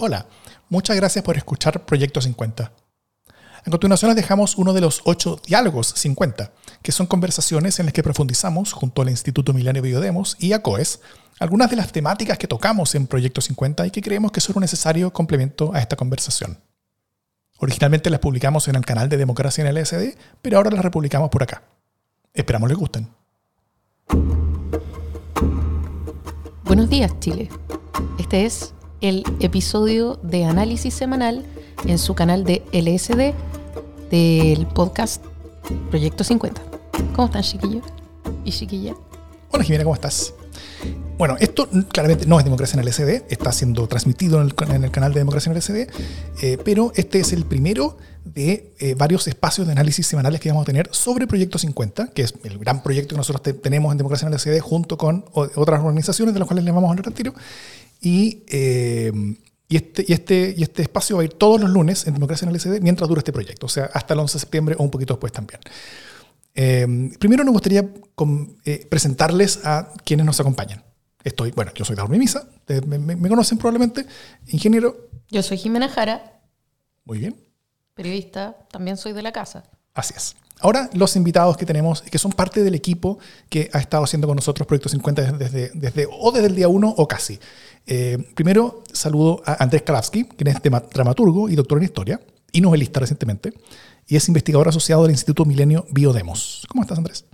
Hola, muchas gracias por escuchar Proyecto 50. A continuación les dejamos uno de los ocho diálogos 50, que son conversaciones en las que profundizamos junto al Instituto Milenio Biodemos y a COES algunas de las temáticas que tocamos en Proyecto 50 y que creemos que son un necesario complemento a esta conversación. Originalmente las publicamos en el canal de Democracia en el LSD, pero ahora las republicamos por acá. Esperamos les gusten. Buenos días, Chile. Este es el episodio de análisis semanal en su canal de LSD del podcast Proyecto 50. ¿Cómo están, chiquillos y chiquilla? Hola, Jimena, ¿cómo estás? Bueno, esto claramente no es Democracia en el LSD, está siendo transmitido en el, canal de Democracia en el LSD, eh, pero este es el primero de eh, varios espacios de análisis semanales que vamos a tener sobre Proyecto 50, que es el gran proyecto que nosotros tenemos en Democracia en el LSD junto con otras organizaciones de las cuales les vamos a hablar al tiro. Y, eh, y, este, y, este, y este espacio va a ir todos los lunes en Democracia en el LSD mientras dura este proyecto, o sea, hasta el 11 de septiembre o un poquito después también. Primero nos gustaría presentarles a quienes nos acompañan. Estoy, bueno, yo soy Darwin Misa, me, me, conocen probablemente, ingeniero. Yo soy Jimena Jara. Muy bien. Periodista, también soy de la casa. Así es. Ahora, los invitados que tenemos, que son parte del equipo que ha estado haciendo con nosotros Proyecto 50 desde, desde, o desde el día 1 o casi. Eh, primero, saludo a Andrés Kalavsky, quien es dramaturgo y doctor en historia, y novelista recientemente, y es investigador asociado del Instituto Milenio Biodemos. ¿Cómo estás, Andrés?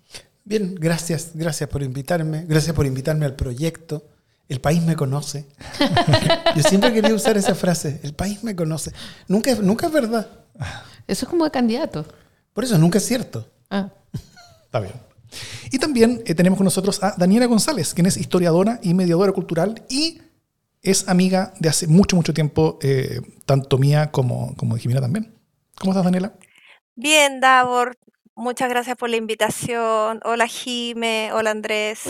Bien, gracias, gracias por invitarme, gracias por invitarme al proyecto. El país me conoce. Yo siempre quería usar esa frase, el país me conoce. Nunca, nunca es verdad. Eso es como de candidato. Por eso nunca es cierto. Ah. Está bien. Y también eh, tenemos con nosotros a Daniela González, quien es historiadora y mediadora cultural y es amiga de hace mucho, mucho tiempo, eh, tanto mía como, como de Jimena también. ¿Cómo estás, Daniela? Bien, Davor. Muchas gracias por la invitación. Hola Jime, hola Andrés.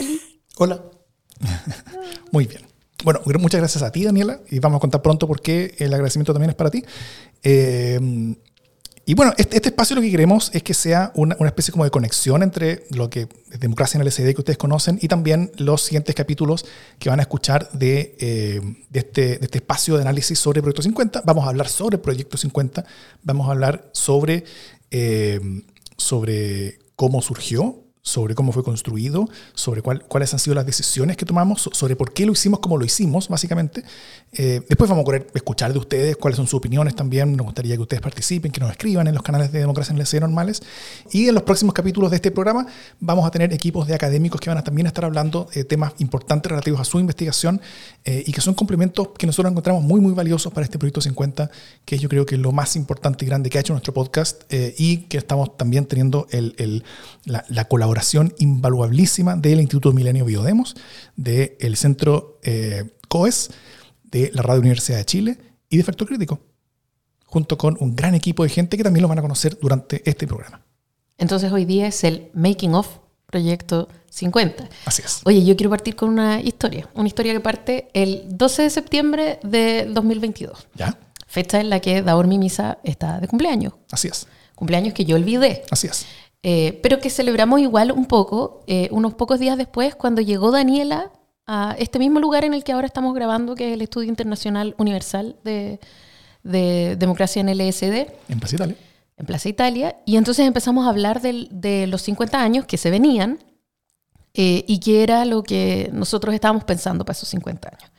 Hola. Muy bien. Bueno, muchas gracias a ti, Daniela, y vamos a contar pronto por qué el agradecimiento también es para ti. Eh, y bueno, este, este, espacio lo que queremos es que sea una, una, especie como de conexión entre lo que es Democracia en el SD que ustedes conocen y también los siguientes capítulos que van a escuchar de, eh, este, este espacio de análisis sobre Proyecto 50. Vamos a hablar sobre Proyecto 50, vamos a hablar sobre... Eh, sobre cómo surgió, sobre cómo fue construido, sobre cuáles han sido las decisiones que tomamos, sobre por qué lo hicimos como lo hicimos, básicamente. Eh, después vamos a querer escuchar de ustedes cuáles son sus opiniones también. Nos gustaría que ustedes participen, que nos escriban en los canales de Democracia en el normales. Y en los próximos capítulos de este programa vamos a tener equipos de académicos que van a también estar hablando de temas importantes relativos a su investigación eh, y que son complementos que nosotros encontramos muy, muy valiosos para este proyecto 50, que yo creo que es lo más importante y grande que ha hecho nuestro podcast eh, y que estamos también teniendo el, la, la colaboración invaluablísima del Instituto Milenio Biodemos, del Centro eh, COES, de la Radio Universidad de Chile y de Factor Crítico, junto con un gran equipo de gente que también lo van a conocer durante este programa. Entonces hoy día es el Making of Proyecto 50. Así es. Oye, yo quiero partir con una historia, una historia que parte el 12 de septiembre de 2022. ¿Ya? Fecha en la que Davor Mimisa está de cumpleaños. Así es. Cumpleaños que yo olvidé. Así es. Eh, pero que celebramos igual un poco, eh, unos pocos días después, cuando llegó Daniela a este mismo lugar en el que ahora estamos grabando, que es el Estudio Internacional Universal de, Democracia en LSD. En Plaza Italia. En Plaza Italia. Y entonces empezamos a hablar de, los 50 años que se venían eh, y qué era lo que nosotros estábamos pensando para esos 50 años.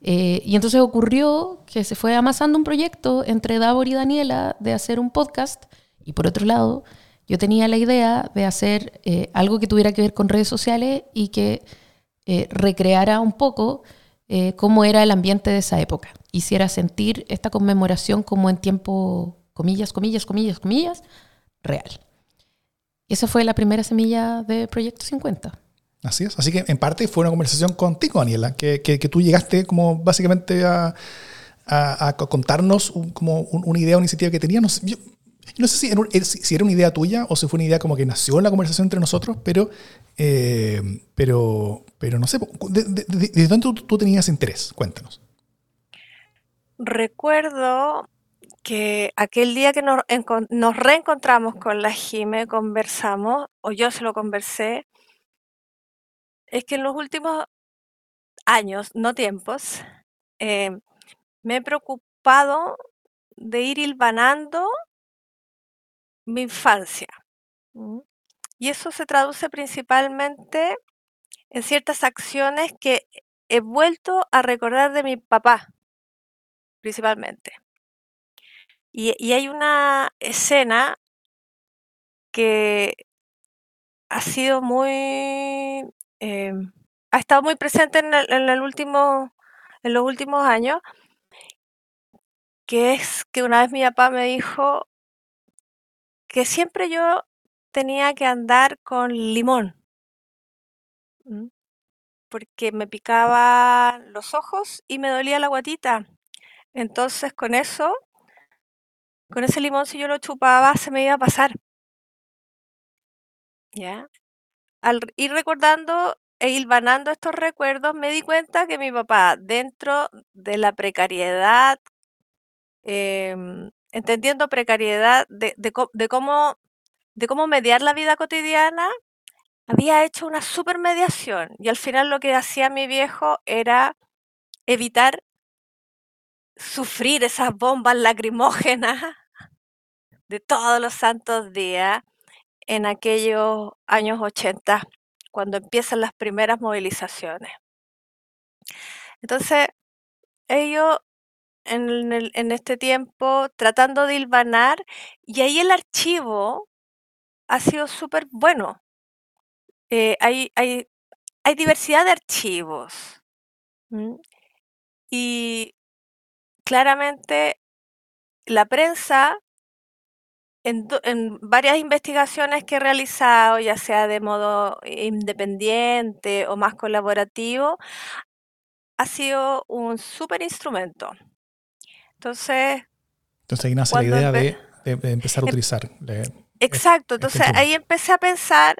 y entonces ocurrió que se fue amasando un proyecto entre Davor y Daniela de hacer un podcast y por otro lado yo tenía la idea de hacer eh, algo que tuviera que ver con redes sociales y que eh, recreara un poco eh, cómo era el ambiente de esa época. Hiciera sentir esta conmemoración como en tiempo, comillas, comillas, comillas, comillas, real. Y esa fue la primera semilla de Proyecto 50. Así es. Así que en parte fue una conversación contigo, Daniela, que, que, tú llegaste como básicamente a, a, contarnos como una idea, una iniciativa que teníamos. No sé si, era una idea tuya o si fue una idea como que nació en la conversación entre nosotros, pero, eh, pero, pero no sé, ¿desde dónde tú, tenías interés? Cuéntanos. Recuerdo que aquel día que nos, nos, reencontramos con la Jime, conversamos, o yo se lo conversé, es que en los últimos años, no tiempos, eh, me he preocupado de ir hilvanando mi infancia. Y eso se traduce principalmente en ciertas acciones que he vuelto a recordar de mi papá, principalmente. Y, hay una escena que ha sido muy, em, ha estado muy presente en, el, último, en los últimos años, que es que una vez mi papá me dijo que siempre yo tenía que andar con limón. Porque me picaba los ojos y me dolía la guatita. Entonces con eso, con ese limón si yo lo chupaba se me iba a pasar. ¿Ya? Al ir recordando e hilvanando estos recuerdos, me di cuenta que mi papá, dentro de la precariedad, em, entendiendo precariedad de, de cómo de cómo mediar la vida cotidiana, había hecho una supermediación y al final lo que hacía mi viejo era evitar sufrir esas bombas lacrimógenas de todos los santos días en aquellos años 80, cuando empiezan las primeras movilizaciones. Entonces, ellos en, en este tiempo tratando de hilvanar, y ahí el archivo ha sido súper bueno. Eh, hay, hay, hay diversidad de archivos. Y claramente la prensa, en, en, varias investigaciones que he realizado, ya sea de modo independiente o más colaborativo, ha sido un súper instrumento. Entonces... Entonces ahí nace la idea de, empezar a em utilizar. Exacto, entonces ahí empecé a pensar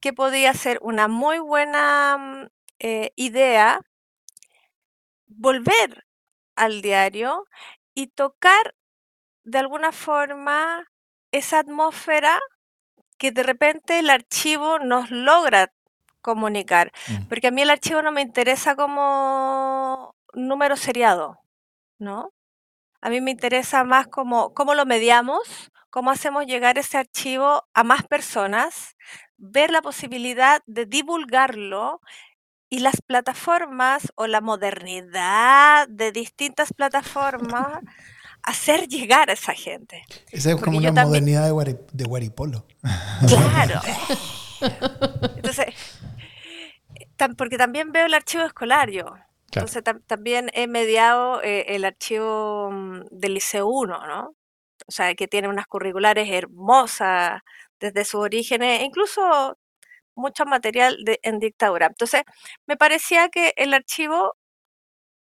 que podía ser una muy buena mm, eh, idea volver al diario y tocar de alguna forma esa atmósfera que de repente el archivo nos logra comunicar. Mm. Porque a mí el archivo no me interesa como número seriado, ¿no? A mí me interesa más como cómo lo mediamos, cómo hacemos llegar ese archivo a más personas, ver la posibilidad de divulgarlo y las plataformas o la modernidad de distintas plataformas hacer llegar a esa gente. Esa es como una modernidad de, de Guaripolo. Claro. Entonces, porque también veo el archivo escolar yo. Entonces también he mediado eh, el archivo mm, del Liceo 1, ¿no? o sea, que tiene unas curriculares hermosas desde sus orígenes, incluso mucho material en dictadura. Entonces, me parecía que el archivo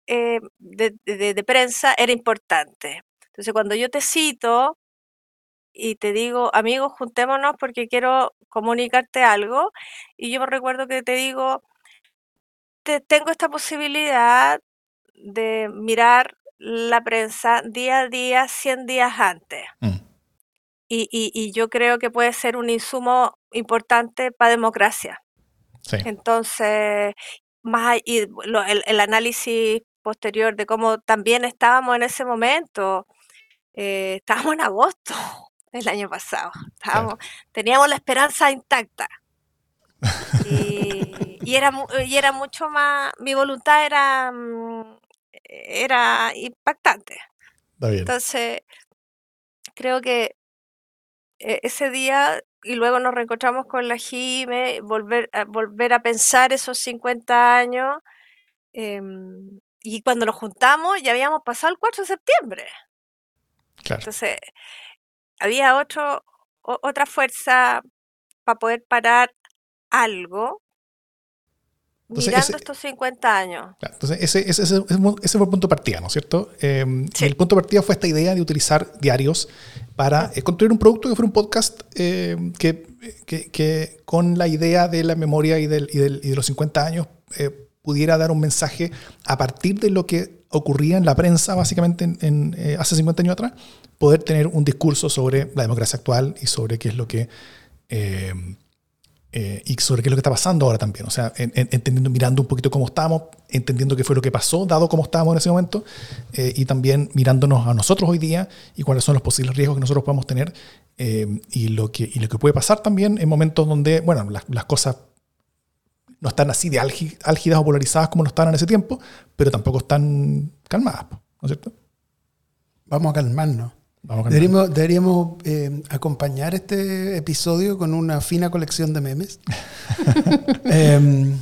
eh, de, prensa era importante. Entonces, cuando yo te cito y te digo, amigos, juntémonos porque quiero comunicarte algo, y yo recuerdo que te digo, te, tengo esta posibilidad de mirar la prensa día a día, 100 días antes. Mm. Y, yo creo que puede ser un insumo importante para democracia. Entonces, más y el, análisis posterior de cómo también estábamos en ese momento, eh, estábamos en agosto el año pasado, estábamos, teníamos la esperanza intacta. Y, era, y era mucho más, mi voluntad era mm, era impactante. Entonces, creo que e, ese día, y luego nos reencontramos con la Jime, volver, a, volver a pensar esos 50 años, em, y cuando nos juntamos ya habíamos pasado el 4 de septiembre. Entonces, había otro, otra fuerza para poder parar algo mirando estos 50 años. entonces, ese, ese, ese, fue el punto de partida, ¿no es cierto? Em, el punto de partida fue esta idea de utilizar diarios para eh, construir un producto que fuera un podcast em, que, que, que, con la idea de la memoria y, del, y, del, y de los 50 años eh, pudiera dar un mensaje a partir de lo que ocurría en la prensa, básicamente en, eh, hace 50 años atrás, poder tener un discurso sobre la democracia actual y sobre qué es lo que em, eh, y sobre qué es lo que está pasando ahora también. O sea, entendiendo, mirando un poquito cómo estamos, entendiendo qué fue lo que pasó, dado cómo estábamos en ese momento, eh, y también mirándonos a nosotros hoy día y cuáles son los posibles riesgos que nosotros podemos tener eh, y, lo que, y lo que puede pasar también en momentos donde, bueno, las, cosas no están así de álgidas o polarizadas como lo estaban en ese tiempo, pero tampoco están calmadas, ¿no es cierto? Vamos a calmarnos. Deberíamos, deberíamos eh, acompañar este episodio con una fina colección de memes. Em,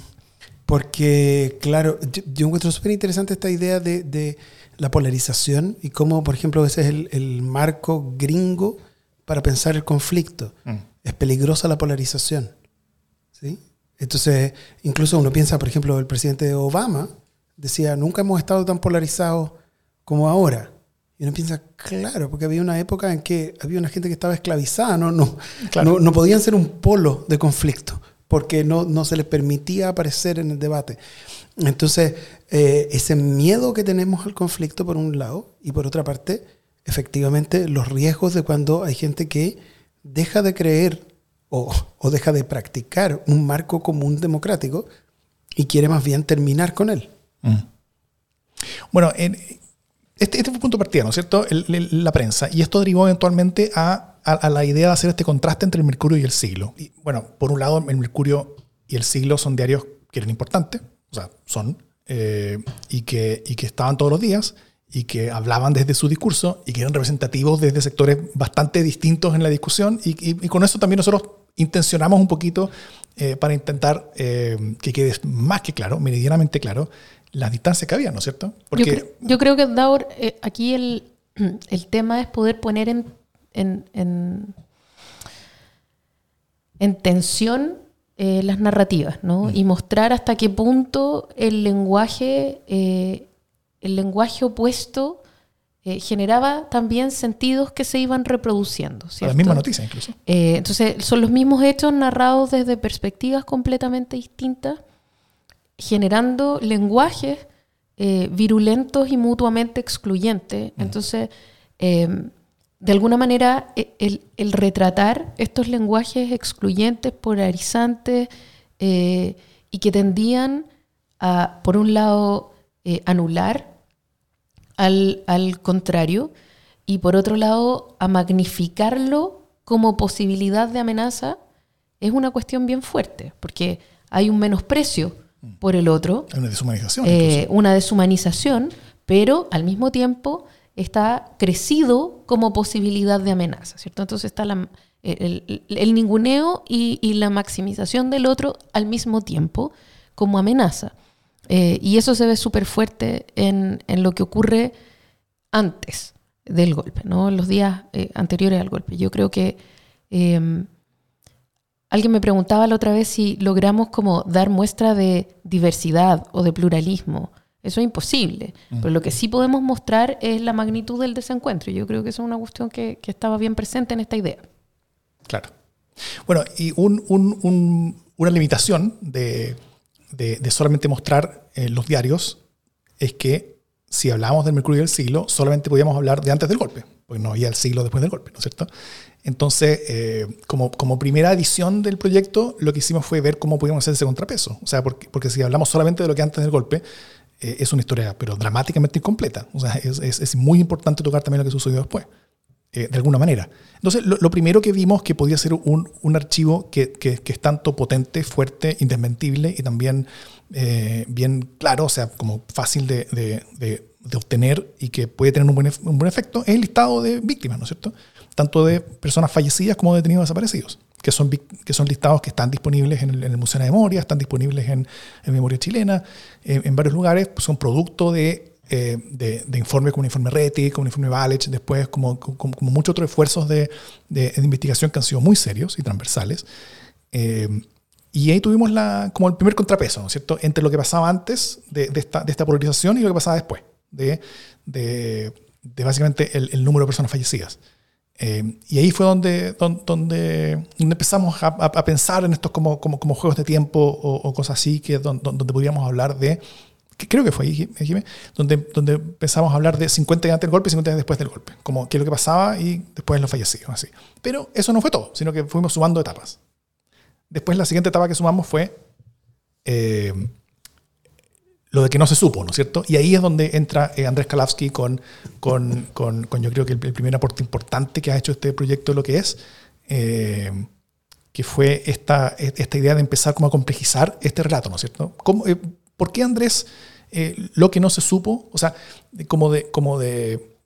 porque, claro, yo, encuentro súper interesante esta idea de, la polarización y cómo, por ejemplo, ese es el, marco gringo para pensar el conflicto. Mm. Es peligrosa la polarización. ¿sí? Entonces, incluso uno piensa, por ejemplo, el presidente Obama decía, nunca hemos estado tan polarizados como ahora. Y uno piensa, claro, porque había una época en que había una gente que estaba esclavizada, no, no, no, podían ser un polo de conflicto, porque no, no se les permitía aparecer en el debate. Entonces, eh, ese miedo que tenemos al conflicto por un lado, y por otra parte, efectivamente, los riesgos de cuando hay gente que deja de creer o, o deja de practicar un marco común democrático y quiere más bien terminar con él. Mm. Bueno, en, este, este, fue el punto de partida, ¿no es cierto? la prensa. Y esto derivó eventualmente a, a, la idea de hacer este contraste entre el Mercurio y el Siglo. Y, bueno, por un lado, el Mercurio y el Siglo son diarios que eran importantes, o sea, son, eh, y, que, y que estaban todos los días, y que hablaban desde su discurso, y que eran representativos desde sectores bastante distintos en la discusión. Y, y, con eso también nosotros intencionamos un poquito eh, para intentar eh, que quede más que claro, meridianamente claro, las distancias que había, ¿no es cierto? Porque, yo, creo, que, Daur, eh, aquí el, el, tema es poder poner en, en, en, tensión eh, las narrativas, ¿no? Mm. Y mostrar hasta qué punto el lenguaje, eh, el lenguaje opuesto generaba también sentidos que se iban reproduciendo. ¿cierto? La misma noticia incluso. entonces, son los mismos hechos narrados desde perspectivas completamente distintas generando lenguajes eh, virulentos y mutuamente excluyentes. Entonces, em, de alguna manera, e, el, retratar estos lenguajes excluyentes, polarizantes, eh, y que tendían a, por un lado, eh, anular al, al, contrario, y por otro lado, a magnificarlo como posibilidad de amenaza, es una cuestión bien fuerte, porque hay un menosprecio por el otro. Una deshumanización. Eh, una deshumanización, pero al mismo tiempo está crecido como posibilidad de amenaza, ¿cierto? Entonces está el, ninguneo y, la maximización del otro al mismo tiempo como amenaza. Eh, y eso se ve súper fuerte en, lo que ocurre antes del golpe, ¿no? En los días eh, anteriores al golpe. Yo creo que em, Alguien me preguntaba la otra vez si logramos como dar muestra de diversidad o de pluralismo. Eso es imposible. Mm. Pero lo que sí podemos mostrar es la magnitud del desencuentro. Yo creo que eso es una cuestión que, estaba bien presente en esta idea. Claro. Bueno, y una limitación de, solamente mostrar eh, los diarios es que si hablábamos del Mercurio del siglo, solamente podíamos hablar de antes del golpe, porque no había el siglo después del golpe, ¿no es cierto? Entonces, eh, como, primera edición del proyecto, lo que hicimos fue ver cómo podíamos hacer ese contrapeso. O sea, porque, si hablamos solamente de lo que antes del golpe, eh, es una historia, pero dramáticamente incompleta. O sea, es, muy importante tocar también lo que sucedió después, eh, de alguna manera. Entonces, lo, primero que vimos que podía ser un, archivo que, es tanto potente, fuerte, indesmentible y también bien claro, o sea, como fácil de obtener y que puede tener un buen, un buen efecto, es el listado de víctimas, ¿no es cierto? Tanto de personas fallecidas como de detenidos desaparecidos, que son, que son listados que están disponibles en el, Museo de Memoria, están disponibles en, Memoria Chilena, en, varios lugares, pues son producto de, eh, de, informes como el informe RETI, como el informe Valech, después como, como, muchos otros esfuerzos de, de, investigación que han sido muy serios y transversales. Eh, y ahí tuvimos la, como el primer contrapeso, ¿no es cierto?, entre lo que pasaba antes de, esta, de esta polarización y lo que pasaba después, de, de, básicamente el, el número de personas fallecidas. Eh, y ahí fue donde, donde, empezamos a, pensar en estos como, como, como juegos de tiempo o, cosas así, que donde, donde, podríamos hablar de, que creo que fue ahí, donde, donde empezamos a hablar de 50 días antes del golpe y 50 días después del golpe, como qué es lo que pasaba y después los fallecidos, así. Pero eso no fue todo, sino que fuimos sumando etapas. después la siguiente etapa que sumamos fue eh, lo de que no se supo, ¿no es cierto? Y ahí es donde entra eh, Andrés Kalavsky con, con, con, yo creo que el, primer aporte importante que ha hecho este proyecto lo que es, eh, que fue esta, esta idea de empezar como a complejizar este relato, ¿no es cierto? ¿Por qué Andrés lo que no se supo, o sea, como de, como de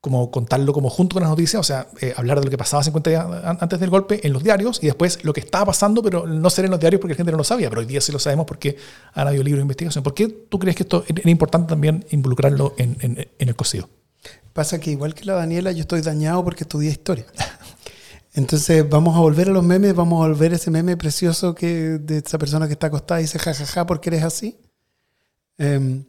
como contarlo como junto con las noticias, o sea, eh, hablar de lo que pasaba 50 días antes del golpe en los diarios y después lo que estaba pasando, pero no ser en los diarios porque la gente no lo sabía, pero hoy día sí lo sabemos porque han habido libros de investigación. ¿Por qué tú crees que esto era importante también involucrarlo en, el cocido? Pasa que igual que la Daniela, yo estoy dañado porque estudié historia. Entonces vamos a volver a los memes, vamos a volver a ese meme precioso que de esa persona que está acostada y dice jajaja ja, ja, porque eres así. Eh,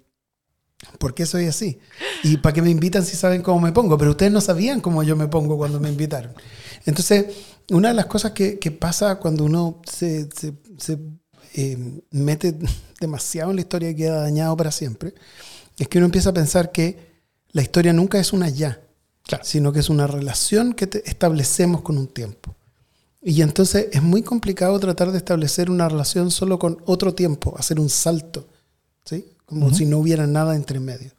¿Por qué soy así? ¿Y para qué me invitan si saben cómo me pongo? Pero ustedes no sabían cómo yo me pongo cuando me invitaron. Entonces, una de las cosas que, pasa cuando uno se, eh, mete demasiado en la historia y queda dañado para siempre, es que uno empieza a pensar que la historia nunca es una ya, sino que es una relación que establecemos con un tiempo. Y entonces es muy complicado tratar de establecer una relación solo con otro tiempo, hacer un salto. ¿sí? Como si no hubiera nada entre medio.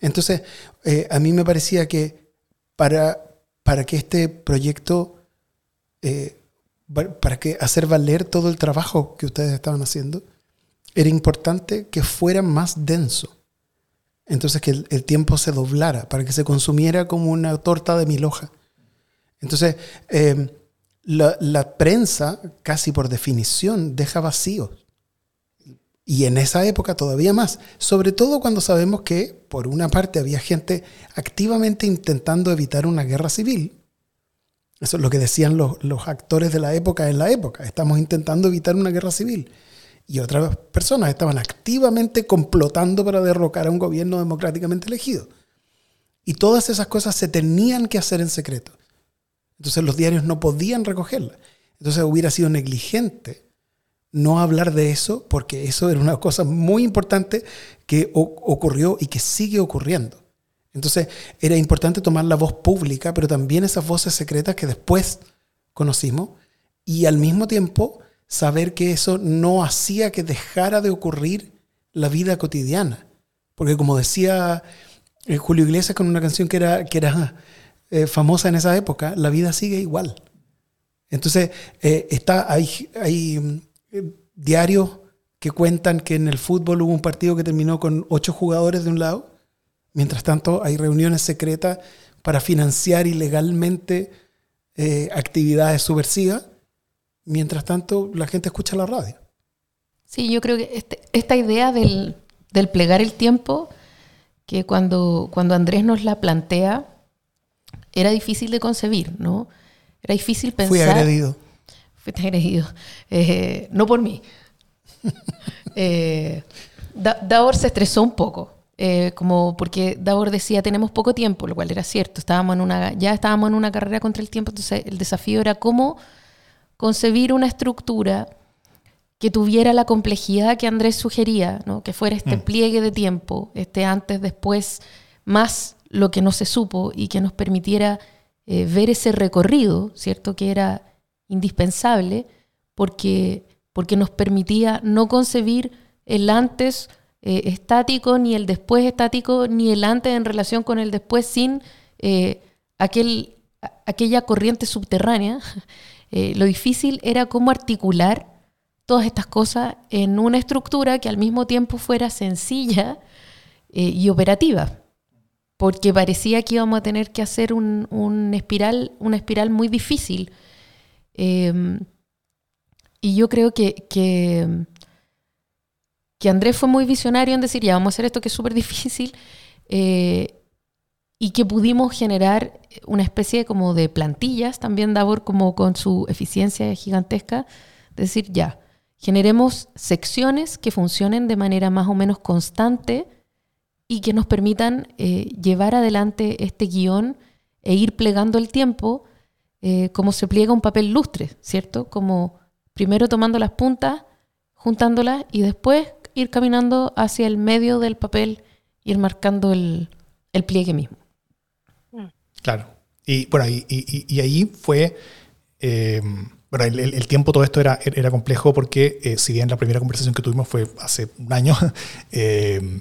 Entonces, eh, a mí me parecía que para, para que este proyecto, eh, para que hacer valer todo el trabajo que ustedes estaban haciendo, era importante que fuera más denso. Entonces, que el, tiempo se doblara, para que se consumiera como una torta de mil hojas. Entonces, eh, la, la, prensa, casi por definición, deja vacíos. Y en esa época todavía más, sobre todo cuando sabemos que, por una parte, había gente activamente intentando evitar una guerra civil. Eso es lo que decían los, actores de la época en la época. Estamos intentando evitar una guerra civil. Y otras personas estaban activamente complotando para derrocar a un gobierno democráticamente elegido. Y todas esas cosas se tenían que hacer en secreto. Entonces los diarios no podían recogerlas. Entonces hubiera sido negligente no hablar de eso, porque eso era una cosa muy importante que ocurrió y que sigue ocurriendo. Entonces era importante tomar la voz pública, pero también esas voces secretas que después conocimos, y al mismo tiempo saber que eso no hacía que dejara de ocurrir la vida cotidiana. Porque como decía eh, Julio Iglesias con una canción que era, que era eh, famosa en esa época, la vida sigue igual. Entonces, eh, está, hay, hay eh, diarios que cuentan que en el fútbol hubo un partido que terminó con ocho jugadores de un lado. Mientras tanto, hay reuniones secretas para financiar ilegalmente eh, actividades subversivas. Mientras tanto, la gente escucha la radio. Sí, yo creo que este, esta idea del, plegar el tiempo, que cuando, cuando Andrés nos la plantea, era difícil de concebir, ¿no? Era difícil pensar. Fui agredido fuiste agredido. Eh, no por mí. eh, Davor se estresó un poco. Eh, como porque Davor decía tenemos poco tiempo, lo cual era cierto. Estábamos en una, ya estábamos en una carrera contra el tiempo, entonces el desafío era cómo concebir una estructura que tuviera la complejidad que Andrés sugería, ¿no? que fuera este mm. pliegue de tiempo, este antes, después, más lo que no se supo y que nos permitiera eh, ver ese recorrido, ¿cierto? Que era indispensable porque, porque nos permitía no concebir el antes eh, estático, ni el después estático, ni el antes en relación con el después sin eh, aquel, aquella corriente subterránea. Eh, lo difícil era cómo articular todas estas cosas en una estructura que al mismo tiempo fuera sencilla y operativa porque parecía que íbamos a tener que hacer un, un espiral, una espiral muy difícil Em, y yo creo que, que, Andrés fue muy visionario en decir, ya vamos a hacer esto que es súper difícil, eh, y que pudimos generar una especie como de plantillas, también Davor como con su eficiencia gigantesca, decir, ya, generemos secciones que funcionen de manera más o menos constante y que nos permitan eh, llevar adelante este guion e ir plegando el tiempo eh, como se pliega un papel lustre, ¿cierto? Como primero tomando las puntas, juntándolas y después ir caminando hacia el medio del papel, ir marcando el, pliegue mismo. Mm. Claro. Y bueno, y, ahí fue, eh, bueno, el, tiempo todo esto era, era complejo porque eh, si bien la primera conversación que tuvimos fue hace un año, eh,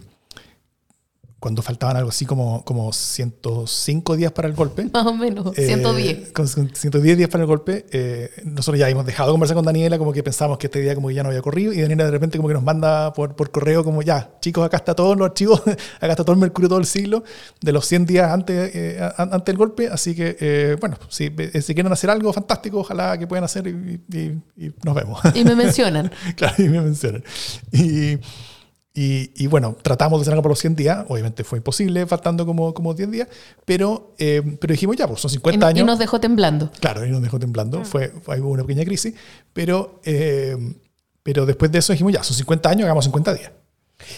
cuando faltaban algo así como, como 105 días para el golpe. Más o menos, 110. Eh, con 110 días para el golpe, eh, nosotros ya hemos dejado de conversar con Daniela, como que pensamos que este día como que ya no había corrido, y Daniela de repente como que nos manda por, por correo como ya, chicos, acá está todos los archivos, acá está todo el mercurio, todo el siglo, de los 100 días antes, eh, antes del golpe, así que, bueno, si, si, quieren hacer algo fantástico, ojalá que puedan hacer y, y nos vemos. Y me mencionan. claro, y me mencionan. Y... Y, bueno, tratamos de hacer algo por los 100 días, obviamente fue imposible, faltando como, como 10 días, pero, eh, pero dijimos ya, pues son 50 años. Y nos dejó temblando. Claro, y nos dejó temblando, ah. fue, fue, una pequeña crisis, pero, eh, pero después de eso dijimos ya, son 50 años, hagamos 50 días.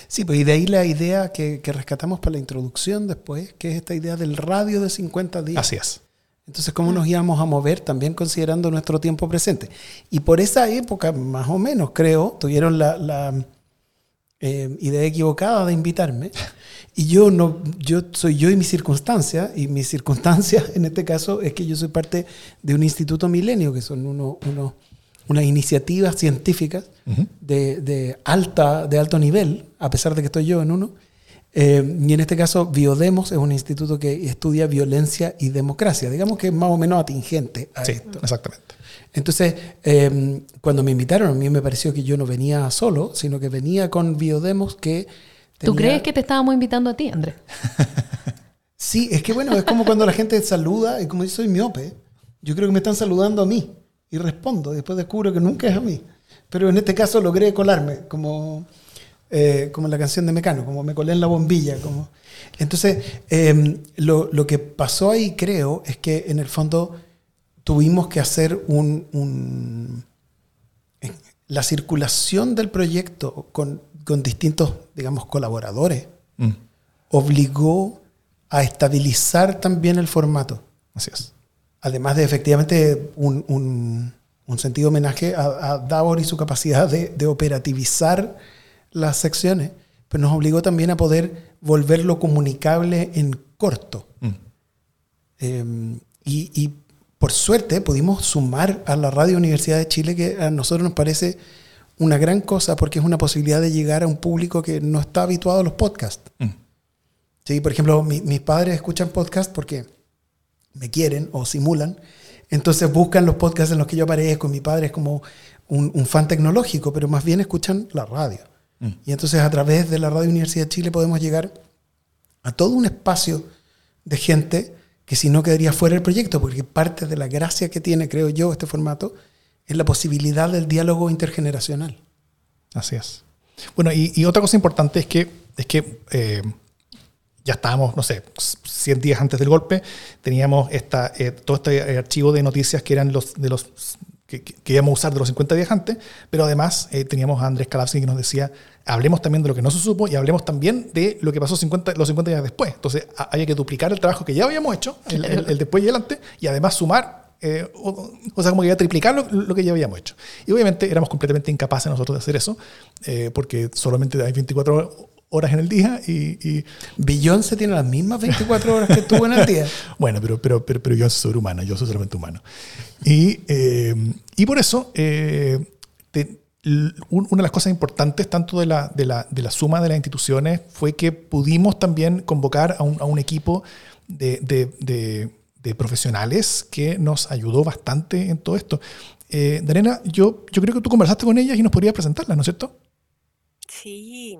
Sí, pues y de ahí la idea que, que rescatamos para la introducción después, que es esta idea del radio de 50 días. Así es. Entonces, ¿cómo nos íbamos a mover también considerando nuestro tiempo presente? Y por esa época, más o menos, creo, tuvieron la, la eh, idea equivocada de invitarme. Y yo no, yo soy yo y mi circunstancia, y mi circunstancia en este caso es que yo soy parte de un instituto milenio, que son uno, uno unas iniciativas científicas de, de, alta, de alto nivel, a pesar de que estoy yo en uno. Eh, y en este caso, Biodemos es un instituto que estudia violencia y democracia. Digamos que es más o menos atingente a sí, esto. Exactamente. Entonces, em, cuando me invitaron, a mí me pareció que yo no venía solo, sino que venía con Biodemos que... ¿Tú crees que te estábamos invitando a ti, Andrés? sí, es que bueno, es como cuando la gente saluda, y como yo soy miope, yo creo que me están saludando a mí, y respondo, y después descubro que nunca es a mí. Pero en este caso logré colarme, como, eh, como en la canción de Mecano, como me colé en la bombilla. Como... Entonces, em, lo, lo que pasó ahí, creo, es que en el fondo tuvimos que hacer un, la circulación del proyecto con, distintos, digamos, colaboradores, mm. obligó a estabilizar también el formato. Así es. Además de efectivamente un, sentido homenaje a, Davor y su capacidad de, operativizar las secciones, pero nos obligó también a poder volverlo comunicable en corto. Mm. Em, y, y, por suerte pudimos sumar a la Radio Universidad de Chile, que a nosotros nos parece una gran cosa porque es una posibilidad de llegar a un público que no está habituado a los podcasts. Mm. Sí, por ejemplo, mis padres escuchan podcasts porque me quieren o simulan, entonces buscan los podcasts en los que yo aparezco. Mi padre es como un, fan tecnológico, pero más bien escuchan la radio. Mm. Y entonces a través de la Radio Universidad de Chile podemos llegar a todo un espacio de gente que si no quedaría fuera del proyecto, porque parte de la gracia que tiene, creo yo, este formato, es la posibilidad del diálogo intergeneracional. Así es. Bueno, y, otra cosa importante es que, es que eh, ya estábamos, no sé, 100 días antes del golpe, teníamos esta, eh, todo este archivo de noticias que eran los de los que, que, íbamos a usar de los 50 días antes, pero además eh, teníamos a Andrés Calapsi que nos decía, hablemos también de lo que no se supo y hablemos también de lo que pasó 50, los 50 días después. Entonces había que duplicar el trabajo que ya habíamos hecho, el, después y adelante, y además sumar, eh, o, sea, como que iba a triplicar lo, que ya habíamos hecho. Y obviamente éramos completamente incapaces nosotros de hacer eso, eh, porque solamente hay 24 horas en el día y, y se tiene las mismas 24 horas que tuvo en el día. bueno, pero, pero, pero, pero yo soy humano, yo soy solamente humano. Y, eh, y por eso... Te, una de las cosas importantes tanto de la, de, la, de la, suma de las instituciones fue que pudimos también convocar a un, a un equipo de, de, de, profesionales que nos ayudó bastante en todo esto. Eh, Darena, yo, yo creo que tú conversaste con ellas y nos podrías presentarlas, ¿no es cierto? Sí,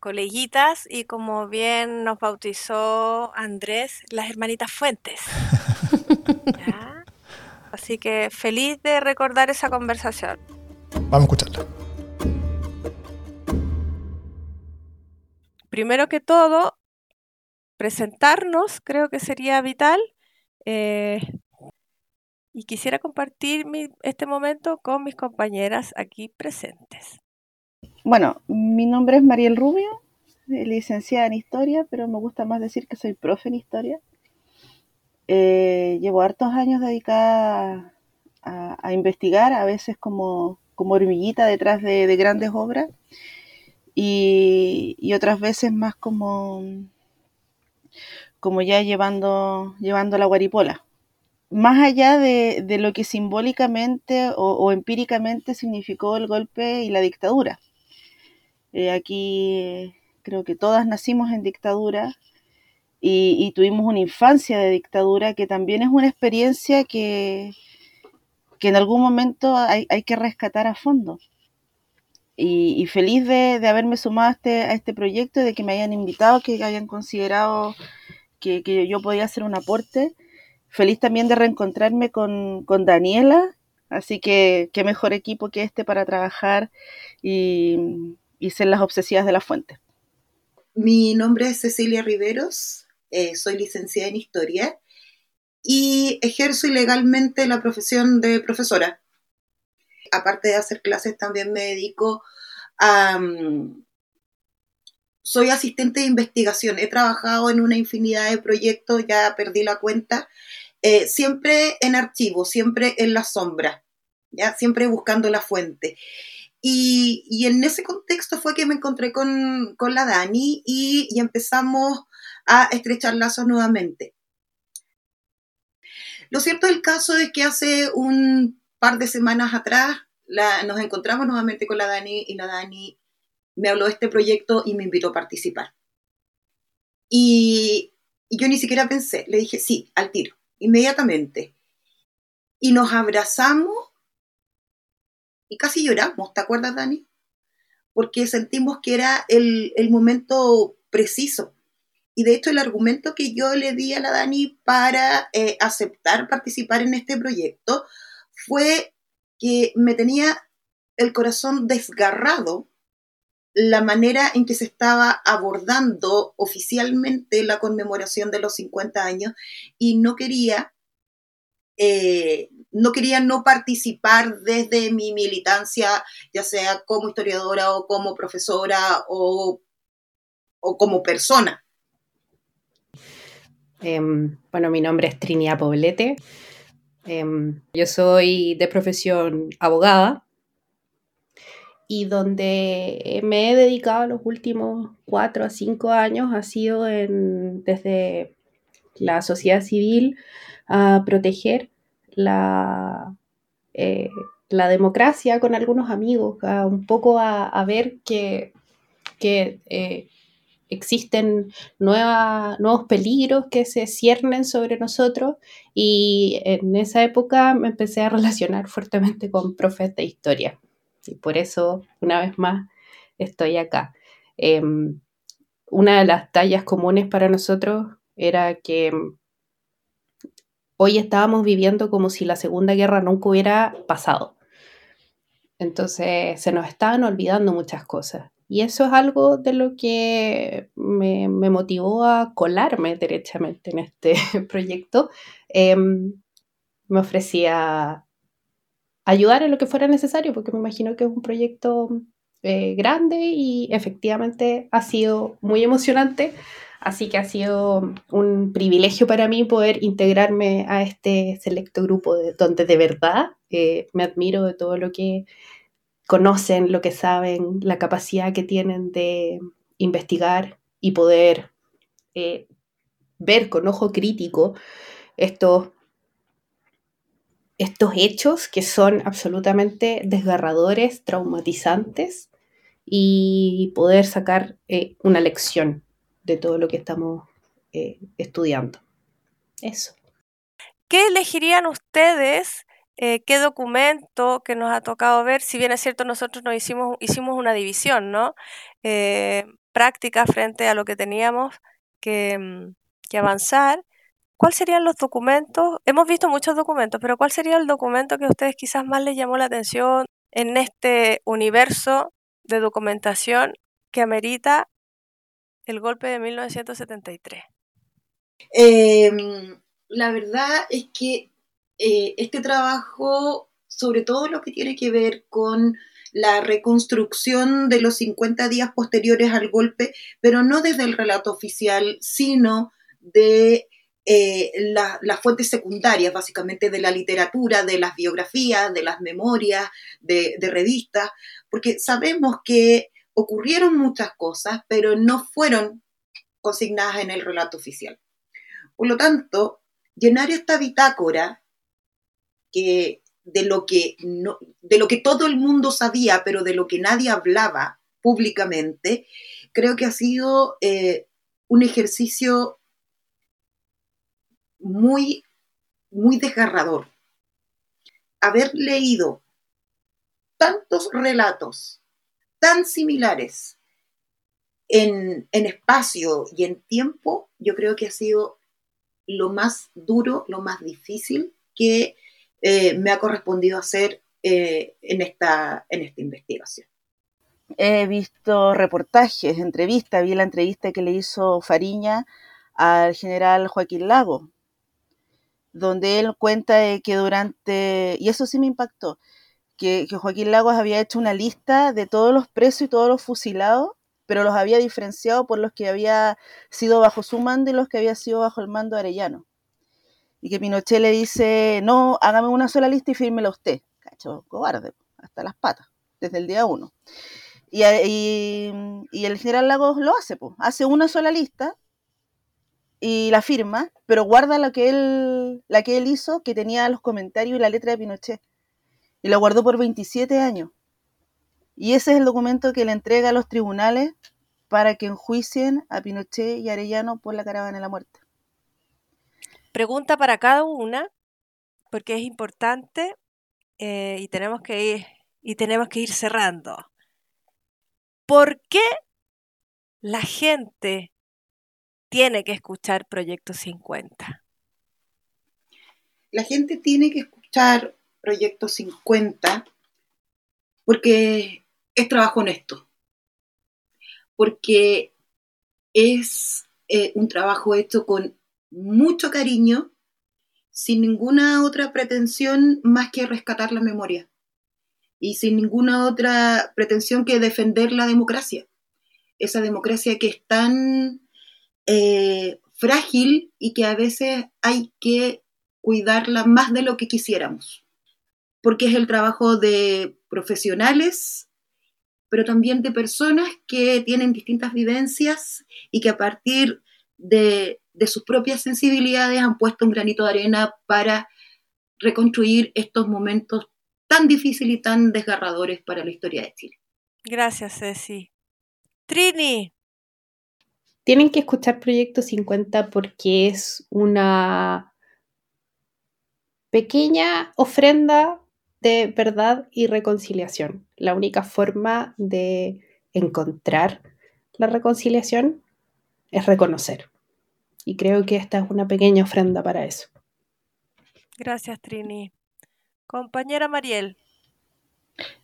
coleguitas y como bien nos bautizó Andrés, las hermanitas Fuentes. Así que feliz de recordar esa conversación. Vamos a escucharla. Primero que todo, presentarnos creo que sería vital. Eh, y quisiera compartir este momento con mis compañeras aquí presentes. Bueno, mi nombre es Mariel Rubio, licenciada en Historia, pero me gusta más decir que soy profe en Historia. Eh, llevo hartos años dedicada a, investigar, a veces como como hormiguita detrás de, grandes obras y, otras veces más como, como ya llevando, llevando la guaripola. más allá de, lo que simbólicamente o, empíricamente significó el golpe y la dictadura. Eh, aquí creo que todas nacimos en dictadura y, tuvimos una infancia de dictadura que también es una experiencia que, que en algún momento hay, que rescatar a fondo. Y, feliz de, haberme sumado a este, a este proyecto, de que me hayan invitado, que hayan considerado que, que yo podía hacer un aporte feliz también de reencontrarme con, Daniela, así que qué mejor equipo que este para trabajar y, ser las obsesivas de la fuente. Mi nombre es Cecilia Riveros, eh, soy licenciada en Historia y ejerzo ilegalmente la profesión de profesora. Aparte de hacer clases, también me dedico a... Mm, soy asistente de investigación, he trabajado en una infinidad de proyectos, ya perdí la cuenta, eh, siempre en archivo, siempre en la sombra, ¿ya? siempre buscando la fuente. Y, en ese contexto fue que me encontré con, la Dani y, empezamos a estrechar lazos nuevamente. Lo cierto del caso es que hace un par de semanas atrás nos encontramos nuevamente con la Dani y la Dani me habló de este proyecto y me invitó a participar. Y, y yo ni siquiera pensé, le dije sí, al tiro inmediatamente. Y nos abrazamos y casi lloramos, ¿te acuerdas, Dani? Porque sentimos que era el, momento preciso. Y de hecho el argumento que yo le di a la Dani para eh, aceptar participar en este proyecto fue que me tenía el corazón desgarrado la manera en que se estaba abordando oficialmente la conmemoración de los 50 años y no quería, eh, no quería no participar desde mi militancia, ya sea como historiadora o como profesora o, como persona. Em, bueno, mi nombre es Trinidad Poblete. Em, yo soy de profesión abogada y donde me he dedicado los últimos cuatro a cinco años ha sido desde la sociedad civil a proteger la, eh, la democracia con algunos amigos, un poco a, ver que, eh, existen nuevos peligros que se ciernen sobre nosotros y en esa época me empecé a relacionar fuertemente con profes de historia. Y por eso, una vez más, estoy acá. Em, una de las tallas comunes para nosotros era que hoy estábamos viviendo como si la Segunda Guerra nunca hubiera pasado. Entonces se nos estaban olvidando muchas cosas. Y eso es algo de lo que me, motivó a colarme derechamente en este proyecto. Em, me ofrecía ayudar en lo que fuera necesario, porque me imagino que es un proyecto eh, grande y efectivamente ha sido muy emocionante. Así que ha sido un privilegio para mí poder integrarme a este selecto grupo de, donde de verdad eh, me admiro de todo lo que conocen, lo que saben, la capacidad que tienen de investigar y poder eh, ver con ojo crítico estos estos hechos que son absolutamente desgarradores, traumatizantes y poder sacar eh, una lección de todo lo que estamos eh, estudiando. Eso. ¿Qué elegirían ustedes? Eh, ¿Qué documento que nos ha tocado ver? Si bien es cierto, nosotros nos hicimos, hicimos una división, ¿no? práctica frente a lo que teníamos que, mm, que avanzar. ¿Cuáles serían los documentos? Hemos visto muchos documentos, pero ¿cuál sería el documento que a ustedes quizás más les llamó la atención en este universo de documentación que amerita el golpe de 1973? Em, la verdad es que eh, este trabajo, sobre todo lo que tiene que ver con la reconstrucción de los 50 días posteriores al golpe, pero no desde el relato oficial, sino de eh, las fuentes secundarias, básicamente de la literatura, de las biografías, de las memorias, de, revistas, porque sabemos que ocurrieron muchas cosas, pero no fueron consignadas en el relato oficial. Por lo tanto, llenar esta bitácora que de lo que, no, de lo que todo el mundo sabía, pero de lo que nadie hablaba públicamente, creo que ha sido eh, un ejercicio muy, muy desgarrador. Haber leído tantos relatos tan similares en, en, espacio y en tiempo, yo creo que ha sido lo más duro, lo más difícil que eh, me ha correspondido hacer eh, en, esta, en esta investigación. He visto reportajes, entrevistas, vi la entrevista que le hizo Fariña al general Joaquín Lago, donde él cuenta que durante, y eso sí me impactó, que, Joaquín Lagos había hecho una lista de todos los presos y todos los fusilados, pero los había diferenciado por los que había sido bajo su mando y los que había sido bajo el mando Arellano y que Pinochet le dice, no, hágame una sola lista y fírmela usted. Cacho, cobarde, hasta las patas, desde el día uno. Y, el general Lagos lo hace, pues, hace una sola lista y la firma, pero guarda que él, la que él hizo, que tenía los comentarios y la letra de Pinochet. Y la guardó por 27 años. Y ese es el documento que le entrega a los tribunales para que enjuicien a Pinochet y Arellano por la caravana de la muerte pregunta para cada una, porque es importante eh, y, tenemos que ir, y tenemos que ir cerrando. ¿Por qué la gente tiene que escuchar Proyecto 50? La gente tiene que escuchar Proyecto 50 porque es trabajo honesto, porque es eh, un trabajo hecho con mucho cariño, sin ninguna otra pretensión más que rescatar la memoria. Y sin ninguna otra pretensión que defender la democracia. Esa democracia que es tan eh, frágil y que a veces hay que cuidarla más de lo que quisiéramos, porque es el trabajo de profesionales, pero también de personas que tienen distintas vivencias y que a partir de de sus propias sensibilidades han puesto un granito de arena para reconstruir estos momentos tan difíciles y tan desgarradores para la historia de Chile. Gracias, Ceci. Trini. Tienen que escuchar Proyecto 50 porque es una pequeña ofrenda de verdad y reconciliación. La única forma de encontrar la reconciliación es reconocer. Y creo que esta es una pequeña ofrenda para eso. Gracias, Trini. Compañera Mariel.